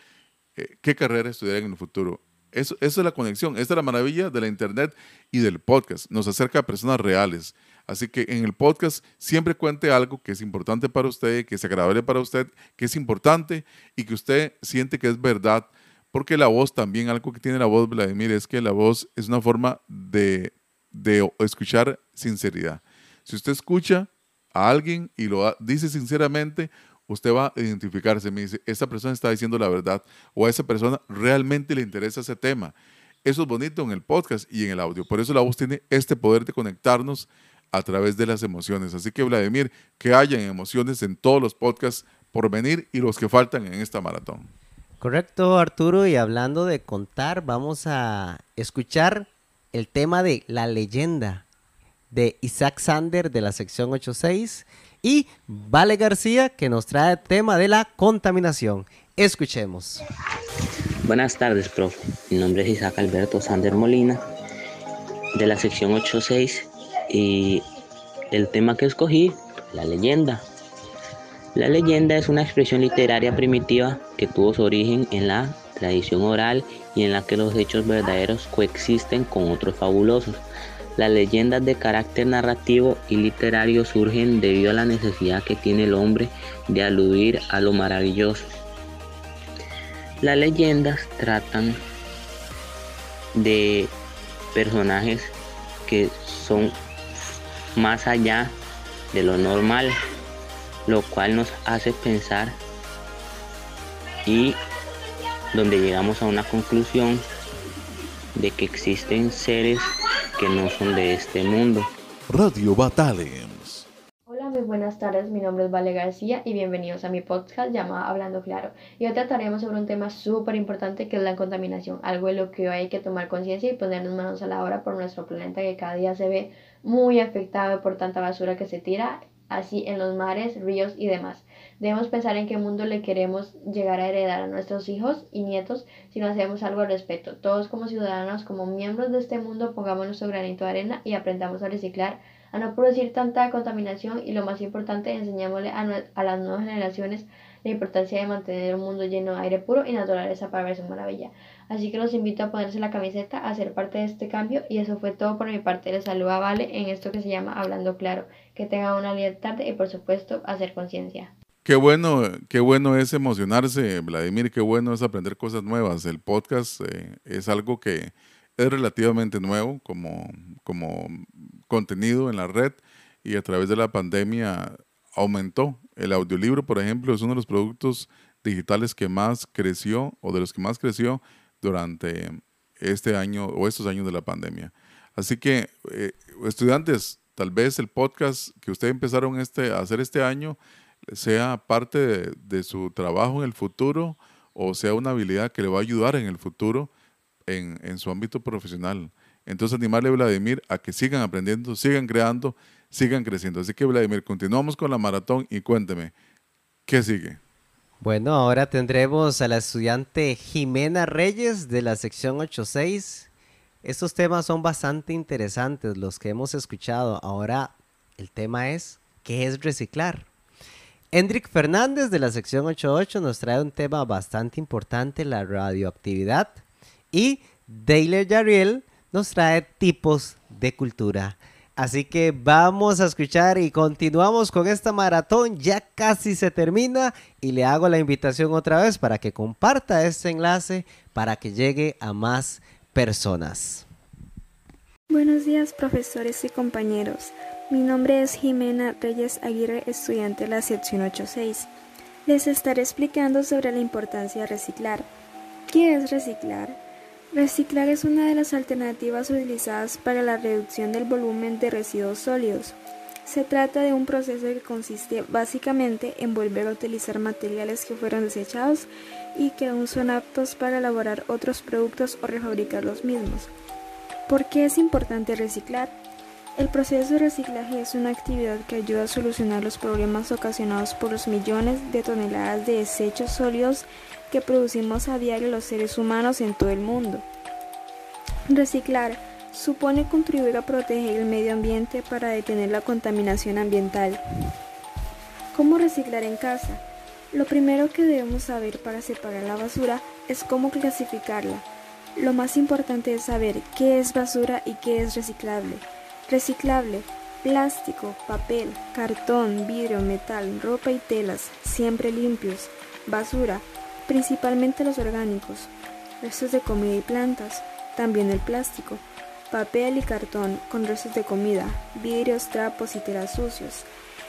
eh, qué carrera estudiar en el futuro. Esa es la conexión, esa es la maravilla de la Internet y del podcast. Nos acerca a personas reales. Así que en el podcast siempre cuente algo que es importante para usted, que es agradable para usted, que es importante y que usted siente que es verdad. Porque la voz también, algo que tiene la voz, Vladimir, es que la voz es una forma de de escuchar sinceridad. Si usted escucha a alguien y lo dice sinceramente, usted va a identificarse. Me dice, esta persona está diciendo la verdad o a esa persona realmente le interesa ese tema. Eso es bonito en el podcast y en el audio. Por eso la voz tiene este poder de conectarnos a través de las emociones. Así que, Vladimir, que hayan emociones en todos los podcasts por venir y los que faltan en esta maratón. Correcto, Arturo. Y hablando de contar, vamos a escuchar el tema de la leyenda de Isaac Sander de la sección 86 y Vale García que nos trae el tema de la contaminación. Escuchemos. Buenas tardes, profe. Mi nombre es Isaac Alberto Sander Molina de la sección 8.6 y el tema que escogí, la leyenda. La leyenda es una expresión literaria primitiva que tuvo su origen en la tradición oral y en la que los hechos verdaderos coexisten con otros fabulosos. Las leyendas de carácter narrativo y literario surgen debido a la necesidad que tiene el hombre de aludir a lo maravilloso. Las leyendas tratan de personajes que son más allá de lo normal, lo cual nos hace pensar y donde llegamos a una conclusión de que existen seres que no son de este mundo. Radio Battalions. Hola, muy buenas tardes. Mi nombre es Vale García y bienvenidos a mi podcast llamado Hablando Claro. Y hoy trataremos sobre un tema súper importante que es la contaminación, algo de lo que hoy hay que tomar conciencia y ponernos manos a la obra por nuestro planeta que cada día se ve muy afectado por tanta basura que se tira así en los mares, ríos y demás. Debemos pensar en qué mundo le queremos llegar a heredar a nuestros hijos y nietos si no hacemos algo al respecto. Todos como ciudadanos, como miembros de este mundo, pongamos nuestro granito de arena y aprendamos a reciclar, a no producir tanta contaminación y lo más importante, enseñémosle a, a las nuevas generaciones la importancia de mantener un mundo lleno de aire puro y naturaleza para ver su maravilla. Así que los invito a ponerse la camiseta, a ser parte de este cambio y eso fue todo por mi parte. Les saluda Vale en esto que se llama Hablando Claro. Que tengan una linda tarde y por supuesto hacer conciencia. Qué bueno, qué bueno es emocionarse, Vladimir, qué bueno es aprender cosas nuevas. El podcast eh, es algo que es relativamente nuevo como, como contenido en la red y a través de la pandemia aumentó. El audiolibro, por ejemplo, es uno de los productos digitales que más creció o de los que más creció durante este año o estos años de la pandemia. Así que, eh, estudiantes, tal vez el podcast que ustedes empezaron este, a hacer este año sea parte de, su trabajo en el futuro o sea una habilidad que le va a ayudar en el futuro en, en su ámbito profesional. Entonces animarle a Vladimir a que sigan aprendiendo, sigan creando, sigan creciendo. Así que Vladimir, continuamos con la maratón y cuénteme, ¿qué sigue? Bueno, ahora tendremos a la estudiante Jimena Reyes de la sección 86. Estos temas son bastante interesantes, los que hemos escuchado. Ahora el tema es, ¿qué es reciclar? Hendrik Fernández de la sección 88 nos trae un tema bastante importante, la radioactividad. Y Dale Yariel nos trae tipos de cultura. Así que vamos a escuchar y continuamos con esta maratón. Ya casi se termina y le hago la invitación otra vez para que comparta este enlace para que llegue a más personas. Buenos días profesores y compañeros. Mi nombre es Jimena Reyes Aguirre, estudiante de la sección 86. Les estaré explicando sobre la importancia de reciclar. ¿Qué es reciclar? Reciclar es una de las alternativas utilizadas para la reducción del volumen de residuos sólidos. Se trata de un proceso que consiste básicamente en volver a utilizar materiales que fueron desechados y que aún son aptos para elaborar otros productos o refabricar los mismos. ¿Por qué es importante reciclar? El proceso de reciclaje es una actividad que ayuda a solucionar los problemas ocasionados por los millones de toneladas de desechos sólidos que producimos a diario los seres humanos en todo el mundo. Reciclar supone contribuir a proteger el medio ambiente para detener la contaminación ambiental. ¿Cómo reciclar en casa? Lo primero que debemos saber para separar la basura es cómo clasificarla. Lo más importante es saber qué es basura y qué es reciclable. Reciclable, plástico, papel, cartón, vidrio, metal, ropa y telas, siempre limpios. Basura, principalmente los orgánicos. Restos de comida y plantas, también el plástico. Papel y cartón con restos de comida, vidrios, trapos y telas sucios.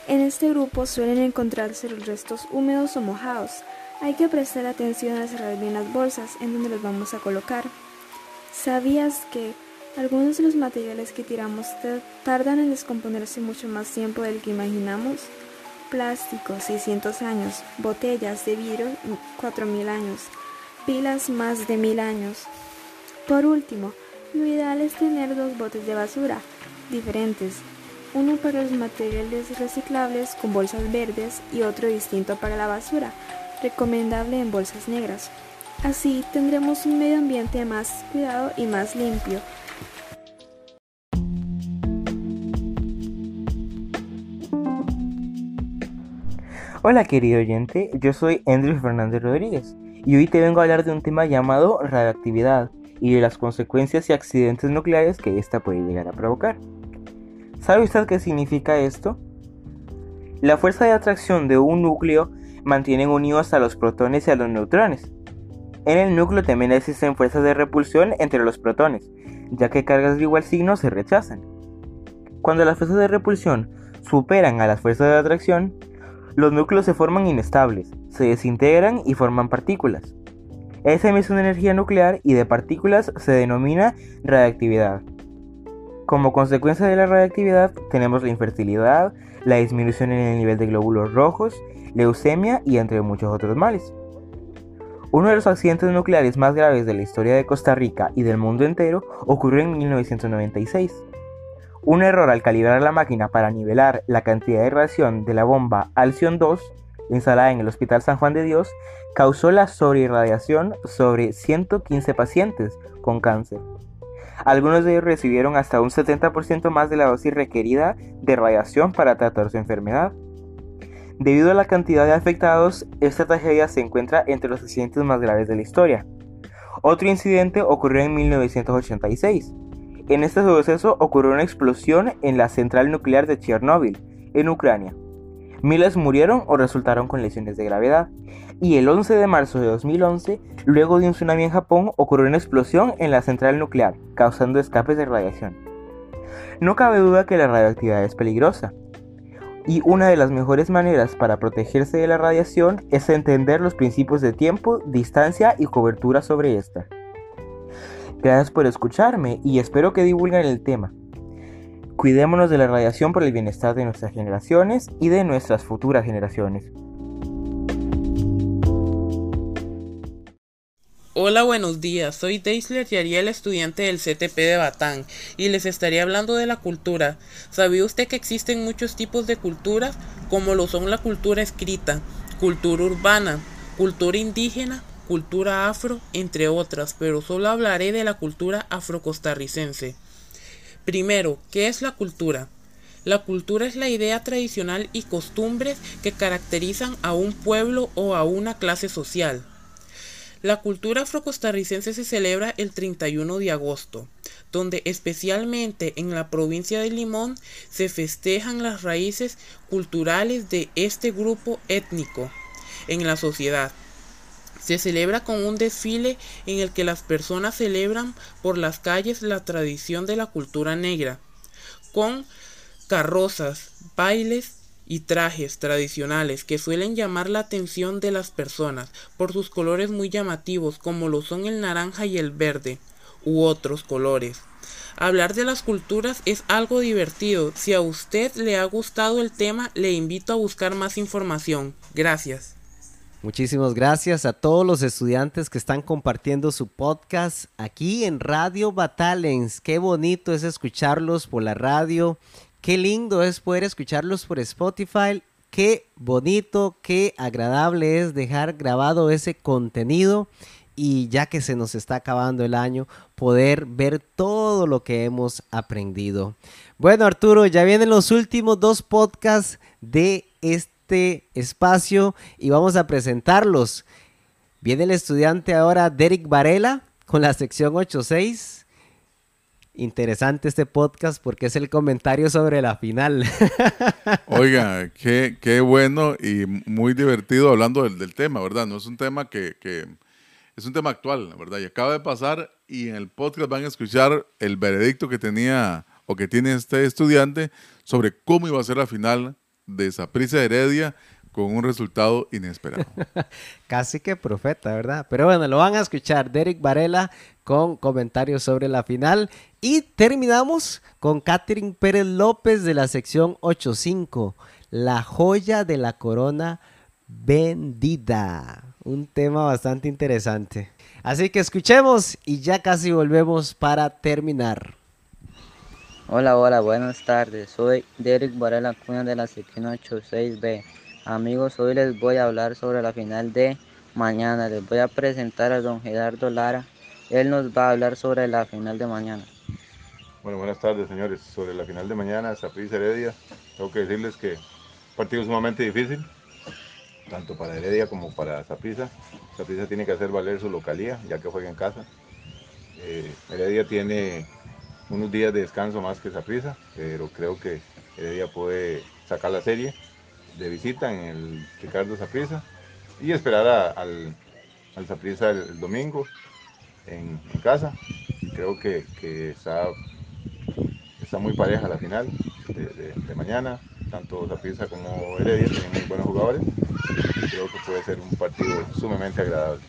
En este grupo suelen encontrarse los restos húmedos o mojados. Hay que prestar atención a cerrar bien las bolsas en donde los vamos a colocar. ¿Sabías que algunos de los materiales que tiramos tardan en descomponerse mucho más tiempo del que imaginamos. Plástico, 600 años. Botellas de vidrio, 4000 años. Pilas, más de 1000 años. Por último, lo ideal es tener dos botes de basura diferentes. Uno para los materiales reciclables con bolsas verdes y otro distinto para la basura, recomendable en bolsas negras. Así tendremos un medio ambiente más cuidado y más limpio Hola querido oyente, yo soy Andrew Fernández Rodríguez y hoy te vengo a hablar de un tema llamado radioactividad y de las consecuencias y accidentes nucleares que ésta puede llegar a provocar. ¿Sabe usted qué significa esto? La fuerza de atracción de un núcleo mantiene unidos a los protones y a los neutrones. En el núcleo también existen fuerzas de repulsión entre los protones, ya que cargas de igual signo se rechazan. Cuando las fuerzas de repulsión superan a las fuerzas de atracción, los núcleos se forman inestables, se desintegran y forman partículas. Esa emisión de energía nuclear y de partículas se denomina radiactividad. Como consecuencia de la radiactividad tenemos la infertilidad, la disminución en el nivel de glóbulos rojos, leucemia y entre muchos otros males. Uno de los accidentes nucleares más graves de la historia de Costa Rica y del mundo entero ocurrió en 1996. Un error al calibrar la máquina para nivelar la cantidad de radiación de la bomba Alcyon 2, instalada en el Hospital San Juan de Dios, causó la sobreirradiación sobre 115 pacientes con cáncer. Algunos de ellos recibieron hasta un 70% más de la dosis requerida de radiación para tratar su enfermedad. Debido a la cantidad de afectados, esta tragedia se encuentra entre los accidentes más graves de la historia. Otro incidente ocurrió en 1986 en este suceso ocurrió una explosión en la central nuclear de Chernóbil, en Ucrania. Miles murieron o resultaron con lesiones de gravedad. Y el 11 de marzo de 2011, luego de un tsunami en Japón, ocurrió una explosión en la central nuclear, causando escapes de radiación. No cabe duda que la radioactividad es peligrosa. Y una de las mejores maneras para protegerse de la radiación es entender los principios de tiempo, distancia y cobertura sobre esta. Gracias por escucharme y espero que divulguen el tema. Cuidémonos de la radiación por el bienestar de nuestras generaciones y de nuestras futuras generaciones. Hola, buenos días. Soy Deisler Yariel, estudiante del CTP de Batán, y les estaré hablando de la cultura. ¿Sabía usted que existen muchos tipos de culturas, como lo son la cultura escrita, cultura urbana, cultura indígena, cultura afro, entre otras, pero solo hablaré de la cultura afrocostarricense. Primero, ¿qué es la cultura? La cultura es la idea tradicional y costumbres que caracterizan a un pueblo o a una clase social. La cultura afrocostarricense se celebra el 31 de agosto, donde especialmente en la provincia de Limón se festejan las raíces culturales de este grupo étnico en la sociedad. Se celebra con un desfile en el que las personas celebran por las calles la tradición de la cultura negra, con carrozas, bailes y trajes tradicionales que suelen llamar la atención de las personas por sus colores muy llamativos como lo son el naranja y el verde u otros colores. Hablar de las culturas es algo divertido. Si a usted le ha gustado el tema, le invito a buscar más información. Gracias. Muchísimas gracias a todos los estudiantes que están compartiendo su podcast aquí en Radio Batalens. Qué bonito es escucharlos por la radio. Qué lindo es poder escucharlos por Spotify. Qué bonito, qué agradable es dejar grabado ese contenido y ya que se nos está acabando el año, poder ver todo lo que hemos aprendido. Bueno, Arturo, ya vienen los últimos dos podcasts de este este espacio y vamos a presentarlos. Viene el estudiante ahora Derek Varela con la sección 86. Interesante este podcast porque es el comentario sobre la final. Oiga, qué, qué bueno y muy divertido hablando del, tema, ¿verdad? No es un tema que, que, es un tema actual, ¿verdad? Y acaba de pasar y en el podcast van a escuchar el veredicto que tenía o que tiene este estudiante sobre cómo iba a ser la final de Saprissa Heredia con un resultado inesperado. Casi que profeta, ¿verdad? Pero bueno, lo van a escuchar Derek Varela con comentarios sobre la final. Y terminamos con Catherine Pérez López de la sección 85, la joya de la corona vendida. Un tema bastante interesante. Así que escuchemos y ya casi volvemos para terminar. Hola, hola, buenas tardes. Soy Derek Varela Cuna de la sección 86B. Amigos, hoy les voy a hablar sobre la final de mañana. Les voy a presentar a don Gerardo Lara. Él nos va a hablar sobre la final de mañana. Bueno, buenas tardes, señores. Sobre la final de mañana, Saprissa Heredia, tengo que decirles que partido sumamente difícil. tanto para Heredia como para Zaprisa. Zaprisa tiene que hacer valer su localía, ya que juega en casa. Eh, Heredia tiene unos días de descanso más que Zaprisa, pero creo que Heredia puede sacar la serie de visita en el Ricardo Zaprisa y esperar al, al el, domingo en, casa. Creo que, está, está muy pareja la final de, mañana. Tanto Zaprisa como Heredia tienen muy buenos jugadores. Creo que puede ser un partido sumamente agradable.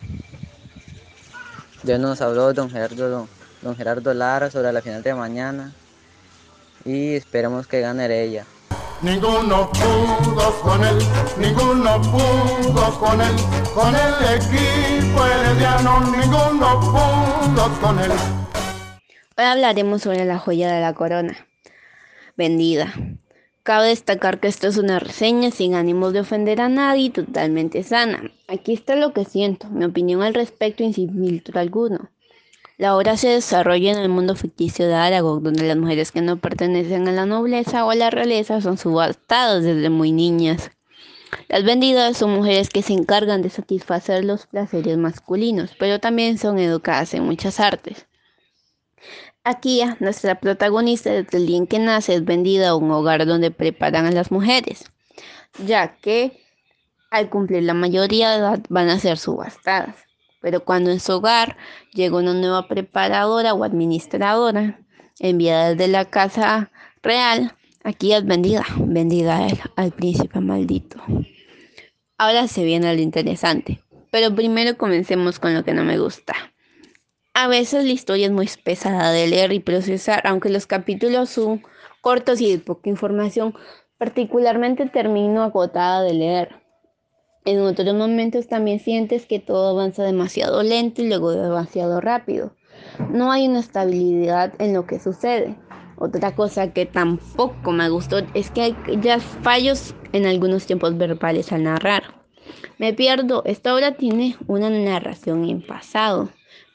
Ya nos habló don Gerardo, don Gerardo Lara sobre la final de mañana y esperamos que gane ella. Ninguno pudo con él, ninguno pudo con él, con el equipo herediano, ninguno pudo con él. Hoy hablaremos sobre la joya de la corona, vendida. Cabe destacar que esto es una reseña sin ánimos de ofender a nadie, totalmente sana. Aquí está lo que siento, mi opinión al respecto y sin filtro alguno. La obra se desarrolla en el mundo ficticio de Aragón, donde las mujeres que no pertenecen a la nobleza o a la realeza son subastadas desde muy niñas. Las vendidas son mujeres que se encargan de satisfacer los placeres masculinos, pero también son educadas en muchas artes. Aquí, nuestra protagonista, desde el día en que nace, es vendida a un hogar donde preparan a las mujeres, ya que al cumplir la mayoría de edad van a ser subastadas. Pero cuando en su hogar llega una nueva preparadora o administradora enviada desde la casa real, aquí es vendida, vendida al príncipe maldito. Ahora se viene lo interesante, pero primero comencemos con lo que no me gusta. A veces la historia es muy pesada de leer y procesar, aunque los capítulos son cortos y de poca información, particularmente termino agotada de leer. En otros momentos también sientes que todo avanza demasiado lento y luego demasiado rápido. No hay una estabilidad en lo que sucede. Otra cosa que tampoco me gustó es que hay ya fallos en algunos tiempos verbales al narrar. Me pierdo, esta obra tiene una narración en pasado,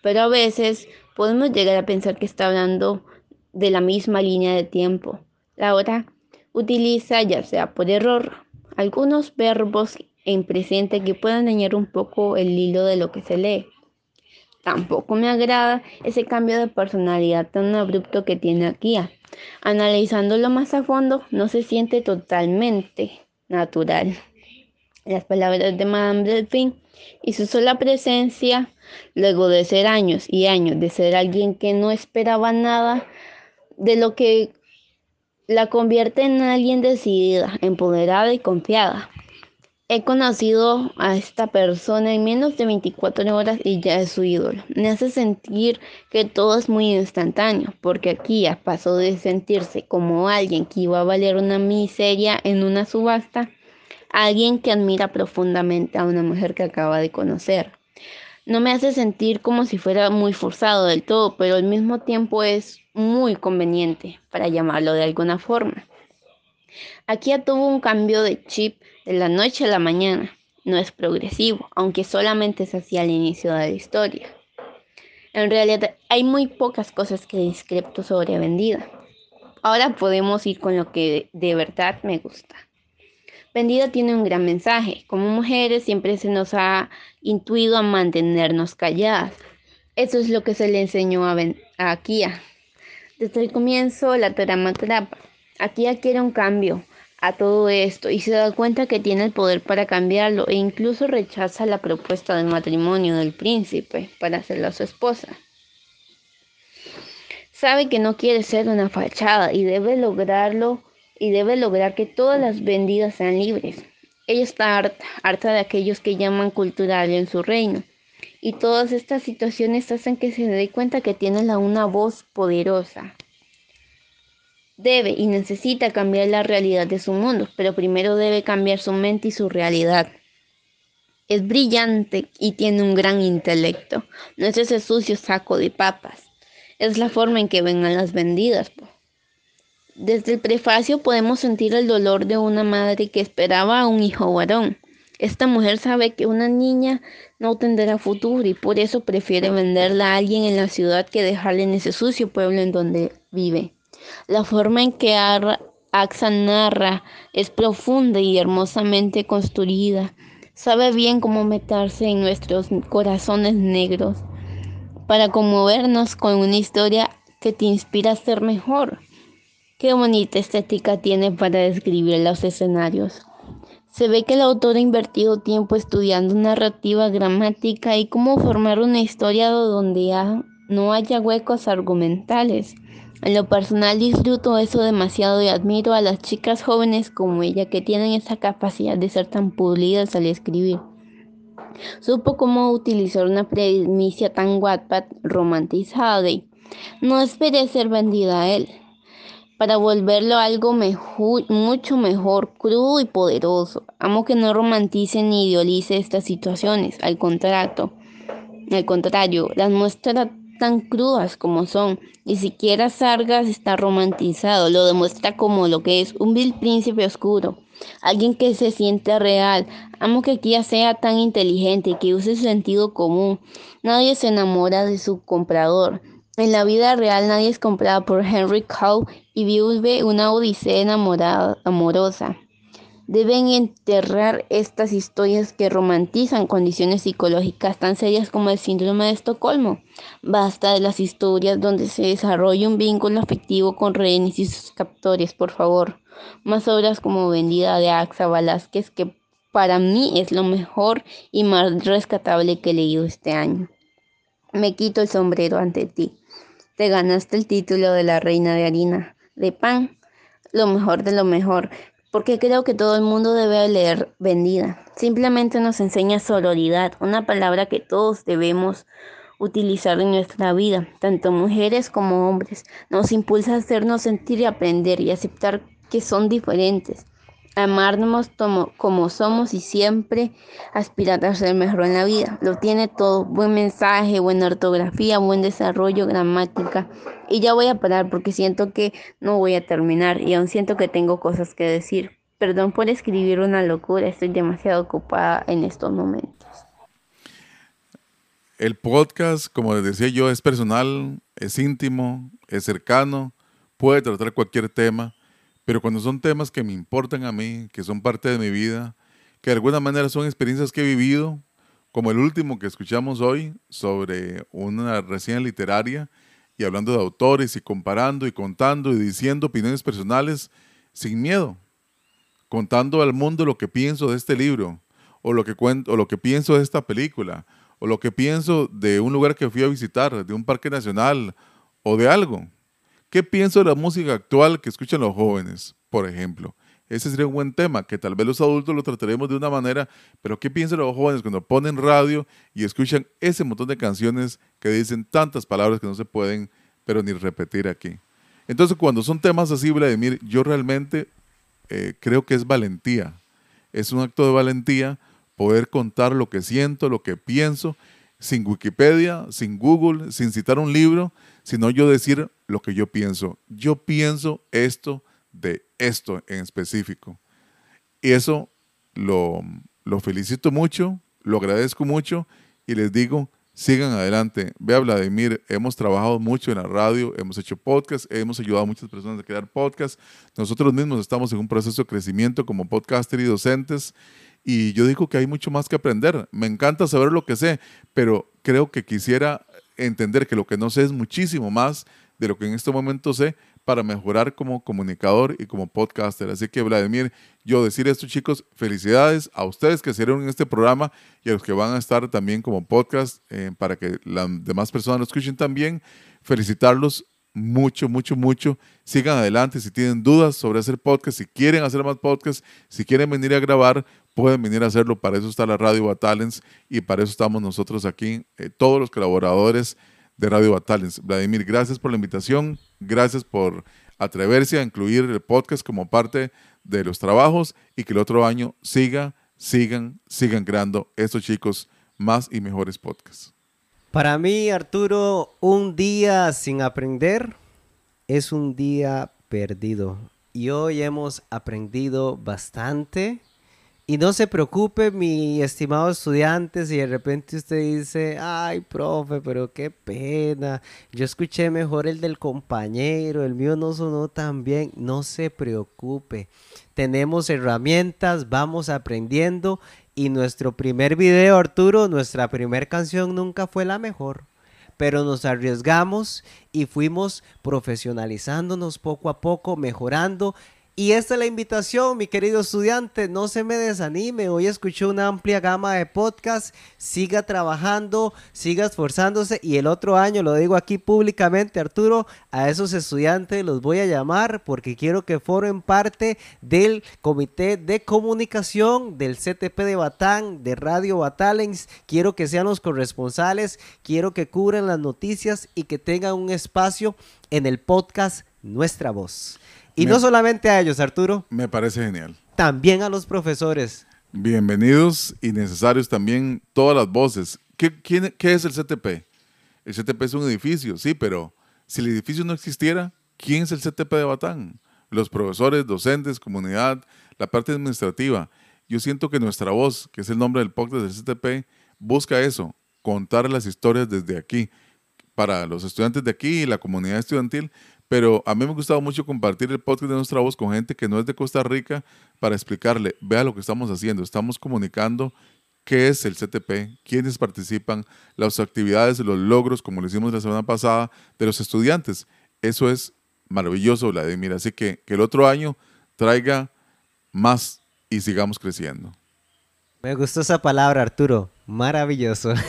pero a veces podemos llegar a pensar que está hablando de la misma línea de tiempo. La obra utiliza, ya sea por error, algunos verbos en presente que puedan dañar un poco el hilo de lo que se lee. Tampoco me agrada ese cambio de personalidad tan abrupto que tiene aquí. Analizándolo más a fondo, no se siente totalmente natural. Las palabras de Madame Delphine y su sola presencia, luego de ser años y años de ser alguien que no esperaba nada de lo que la convierte en alguien decidida, empoderada y confiada. He conocido a esta persona en menos de 24 horas y ya es su ídolo. Me hace sentir que todo es muy instantáneo, porque aquí ya pasó de sentirse como alguien que iba a valer una miseria en una subasta a alguien que admira profundamente a una mujer que acaba de conocer. No me hace sentir como si fuera muy forzado del todo, pero al mismo tiempo es muy conveniente, para llamarlo de alguna forma. Aquí ya tuvo un cambio de chip de la noche a la mañana. No es progresivo, aunque solamente es así al inicio de la historia. En realidad hay muy pocas cosas que discrepo sobre Vendida. Ahora podemos ir con lo que de verdad me gusta. Vendida tiene un gran mensaje. Como mujeres siempre se nos ha intuido a mantenernos calladas. Eso es lo que se le enseñó a, a Kia. Desde el comienzo la trama atrapa. Kia quiere un cambio, a todo esto y se da cuenta que tiene el poder para cambiarlo e incluso rechaza la propuesta del matrimonio del príncipe para hacerla su esposa. Sabe que no quiere ser una fachada y debe lograrlo y debe lograr que todas las vendidas sean libres. Ella está harta, harta de aquellos que llaman cultural en su reino. Y todas estas situaciones hacen que se dé cuenta que tiene la una voz poderosa, debe y necesita cambiar la realidad de su mundo, pero primero debe cambiar su mente y su realidad. Es brillante y tiene un gran intelecto. No es ese sucio saco de papas. Es la forma en que ven a las vendidas. Desde el prefacio podemos sentir el dolor de una madre que esperaba a un hijo varón. Esta mujer sabe que una niña no tendrá futuro y por eso prefiere venderla a alguien en la ciudad que dejarla en ese sucio pueblo en donde vive. La forma en que Axa narra es profunda y hermosamente construida. Sabe bien cómo meterse en nuestros corazones negros para conmovernos con una historia que te inspira a ser mejor. Qué bonita estética tiene para describir los escenarios. Se ve que el autor ha invertido tiempo estudiando narrativa, gramática y cómo formar una historia donde no haya huecos argumentales. En lo personal disfruto eso demasiado y admiro a las chicas jóvenes como ella que tienen esa capacidad de ser tan pulidas al escribir. Supo cómo utilizar una premisa tan Wattpad romantizada y no esperé ser vendida a él para volverlo algo mejor, mucho mejor, crudo y poderoso. Amo que no romantice ni idealice estas situaciones, al contrario, al contrario, las muestra tan crudas como son. Ni siquiera Sargas está romantizado, lo demuestra como lo que es un vil príncipe oscuro, alguien que se siente real. Amo que Kia sea tan inteligente, que use su sentido común. Nadie se enamora de su comprador. En la vida real nadie es comprado por Henry Cow y vive una odisea enamorada, amorosa. Deben enterrar estas historias que romantizan condiciones psicológicas tan serias como el síndrome de Estocolmo. Basta de las historias donde se desarrolla un vínculo afectivo con rehenes y sus captores, por favor. Más obras como Vendida de Axa Velázquez, que para mí es lo mejor y más rescatable que he leído este año. Me quito el sombrero ante ti. Te ganaste el título de la reina de harina, de pan, lo mejor de lo mejor, porque creo que todo el mundo debe leer Vendida. Simplemente nos enseña sororidad, una palabra que todos debemos utilizar en nuestra vida, tanto mujeres como hombres. Nos impulsa a hacernos sentir y aprender y aceptar que son diferentes amarnos como somos y siempre aspirar a ser mejor en la vida. Lo tiene todo, buen mensaje, buena ortografía, buen desarrollo, gramática. Y ya voy a parar porque siento que no voy a terminar y aún siento que tengo cosas que decir. Perdón por escribir una locura, estoy demasiado ocupada en estos momentos. El podcast, como les decía yo, es personal, es íntimo, es cercano, puede tratar cualquier tema pero cuando son temas que me importan a mí, que son parte de mi vida, que de alguna manera son experiencias que he vivido, como el último que escuchamos hoy sobre una reseña literaria y hablando de autores y comparando y contando y diciendo opiniones personales sin miedo, contando al mundo lo que pienso de este libro o lo que cuento o lo que pienso de esta película o lo que pienso de un lugar que fui a visitar, de un parque nacional o de algo. ¿Qué pienso de la música actual que escuchan los jóvenes, por ejemplo? Ese sería un buen tema, que tal vez los adultos lo trataremos de una manera, pero ¿qué piensan los jóvenes cuando ponen radio y escuchan ese montón de canciones que dicen tantas palabras que no se pueden, pero ni repetir aquí? Entonces, cuando son temas así, Vladimir, yo realmente eh, creo que es valentía. Es un acto de valentía poder contar lo que siento, lo que pienso, sin Wikipedia, sin Google, sin citar un libro, sino yo decir lo que yo pienso. Yo pienso esto de esto en específico. Y eso lo, lo felicito mucho, lo agradezco mucho y les digo, sigan adelante. Vea Vladimir, hemos trabajado mucho en la radio, hemos hecho podcast, hemos ayudado a muchas personas a crear podcast. Nosotros mismos estamos en un proceso de crecimiento como podcaster y docentes. Y yo digo que hay mucho más que aprender. Me encanta saber lo que sé, pero creo que quisiera entender que lo que no sé es muchísimo más de lo que en este momento sé para mejorar como comunicador y como podcaster. Así que Vladimir, yo decir esto chicos, felicidades a ustedes que se en este programa y a los que van a estar también como podcast eh, para que las demás personas lo escuchen también. Felicitarlos mucho, mucho, mucho. Sigan adelante si tienen dudas sobre hacer podcast, si quieren hacer más podcast, si quieren venir a grabar, pueden venir a hacerlo. Para eso está la Radio Batalens y para eso estamos nosotros aquí, eh, todos los colaboradores de Radio Batalens. Vladimir, gracias por la invitación, gracias por atreverse a incluir el podcast como parte de los trabajos y que el otro año siga, sigan, sigan creando estos chicos más y mejores podcasts. Para mí, Arturo, un día sin aprender es un día perdido. Y hoy hemos aprendido bastante. Y no se preocupe, mi estimado estudiante, si de repente usted dice, ay, profe, pero qué pena, yo escuché mejor el del compañero, el mío no sonó tan bien. No se preocupe, tenemos herramientas, vamos aprendiendo Y nuestro primer video, Arturo, nuestra primera canción nunca fue la mejor pero nos arriesgamos y fuimos profesionalizándonos poco a poco, mejorando y esta es la invitación, mi querido estudiante, no se me desanime. Hoy escuché una amplia gama de podcasts, siga trabajando, siga esforzándose y el otro año, lo digo aquí públicamente, Arturo, a esos estudiantes los voy a llamar porque quiero que formen parte del comité de comunicación del CTP de Batán, de Radio Batalens. Quiero que sean los corresponsales, quiero que cubran las noticias y que tengan un espacio en el podcast Nuestra Voz. Y no solamente a ellos, Arturo. Me parece genial. También a los profesores. Bienvenidos y necesarios también todas las voces. ¿Qué, ¿Qué es el CTP? El CTP es un edificio, sí, pero si el edificio no existiera, ¿quién es el CTP de Batán? Los profesores, docentes, comunidad, la parte administrativa. Yo siento que nuestra voz, que es el nombre del podcast del CTP, busca eso, contar las historias desde aquí, para los estudiantes de aquí y la comunidad estudiantil, pero a mí me ha gustado mucho compartir el podcast de Nuestra Voz con gente que no es de Costa Rica para explicarle, vea lo que estamos haciendo, estamos comunicando qué es el CTP, quiénes participan, las actividades, los logros, como lo hicimos la semana pasada, de los estudiantes. Eso es maravilloso, Vladimir. Así que que el otro año traiga más y sigamos creciendo. Me gustó esa palabra, Arturo. Maravilloso.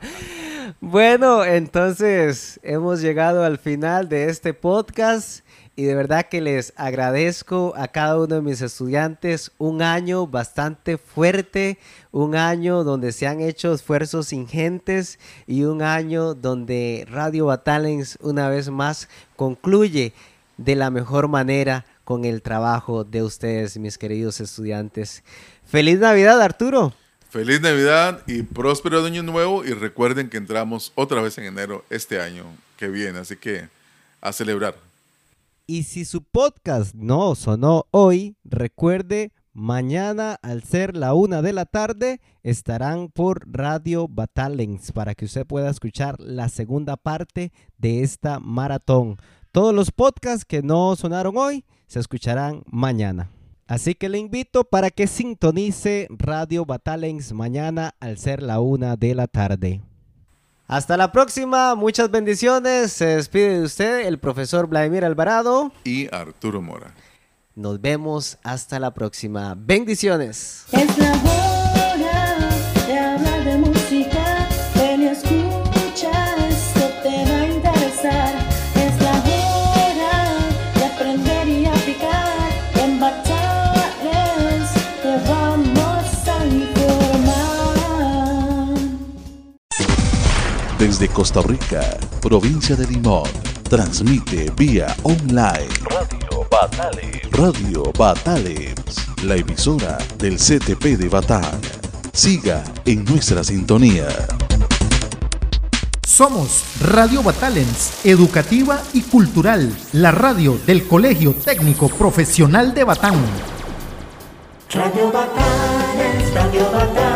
bueno, entonces hemos llegado al final de este podcast y de verdad que les agradezco a cada uno de mis estudiantes un año bastante fuerte, un año donde se han hecho esfuerzos ingentes y un año donde Radio Batalens una vez más concluye de la mejor manera con el trabajo de ustedes, mis queridos estudiantes. Feliz Navidad, Arturo. Feliz Navidad y próspero año nuevo y recuerden que entramos otra vez en enero este año que viene, así que a celebrar. Y si su podcast no sonó hoy, recuerde, mañana al ser la una de la tarde estarán por Radio Batalens para que usted pueda escuchar la segunda parte de esta maratón. Todos los podcasts que no sonaron hoy se escucharán mañana. Así que le invito para que sintonice Radio Batalens mañana al ser la una de la tarde. Hasta la próxima, muchas bendiciones. Se despide de usted el profesor Vladimir Alvarado y Arturo Mora. Nos vemos hasta la próxima. Bendiciones. Es la Desde Costa Rica, provincia de Limón, transmite vía online Radio Batales. Radio Batales, la emisora del CTP de Batán. Siga en nuestra sintonía. Somos Radio Batalens, educativa y cultural, la radio del Colegio Técnico Profesional de Batán. Radio Batalens, Radio Batalens.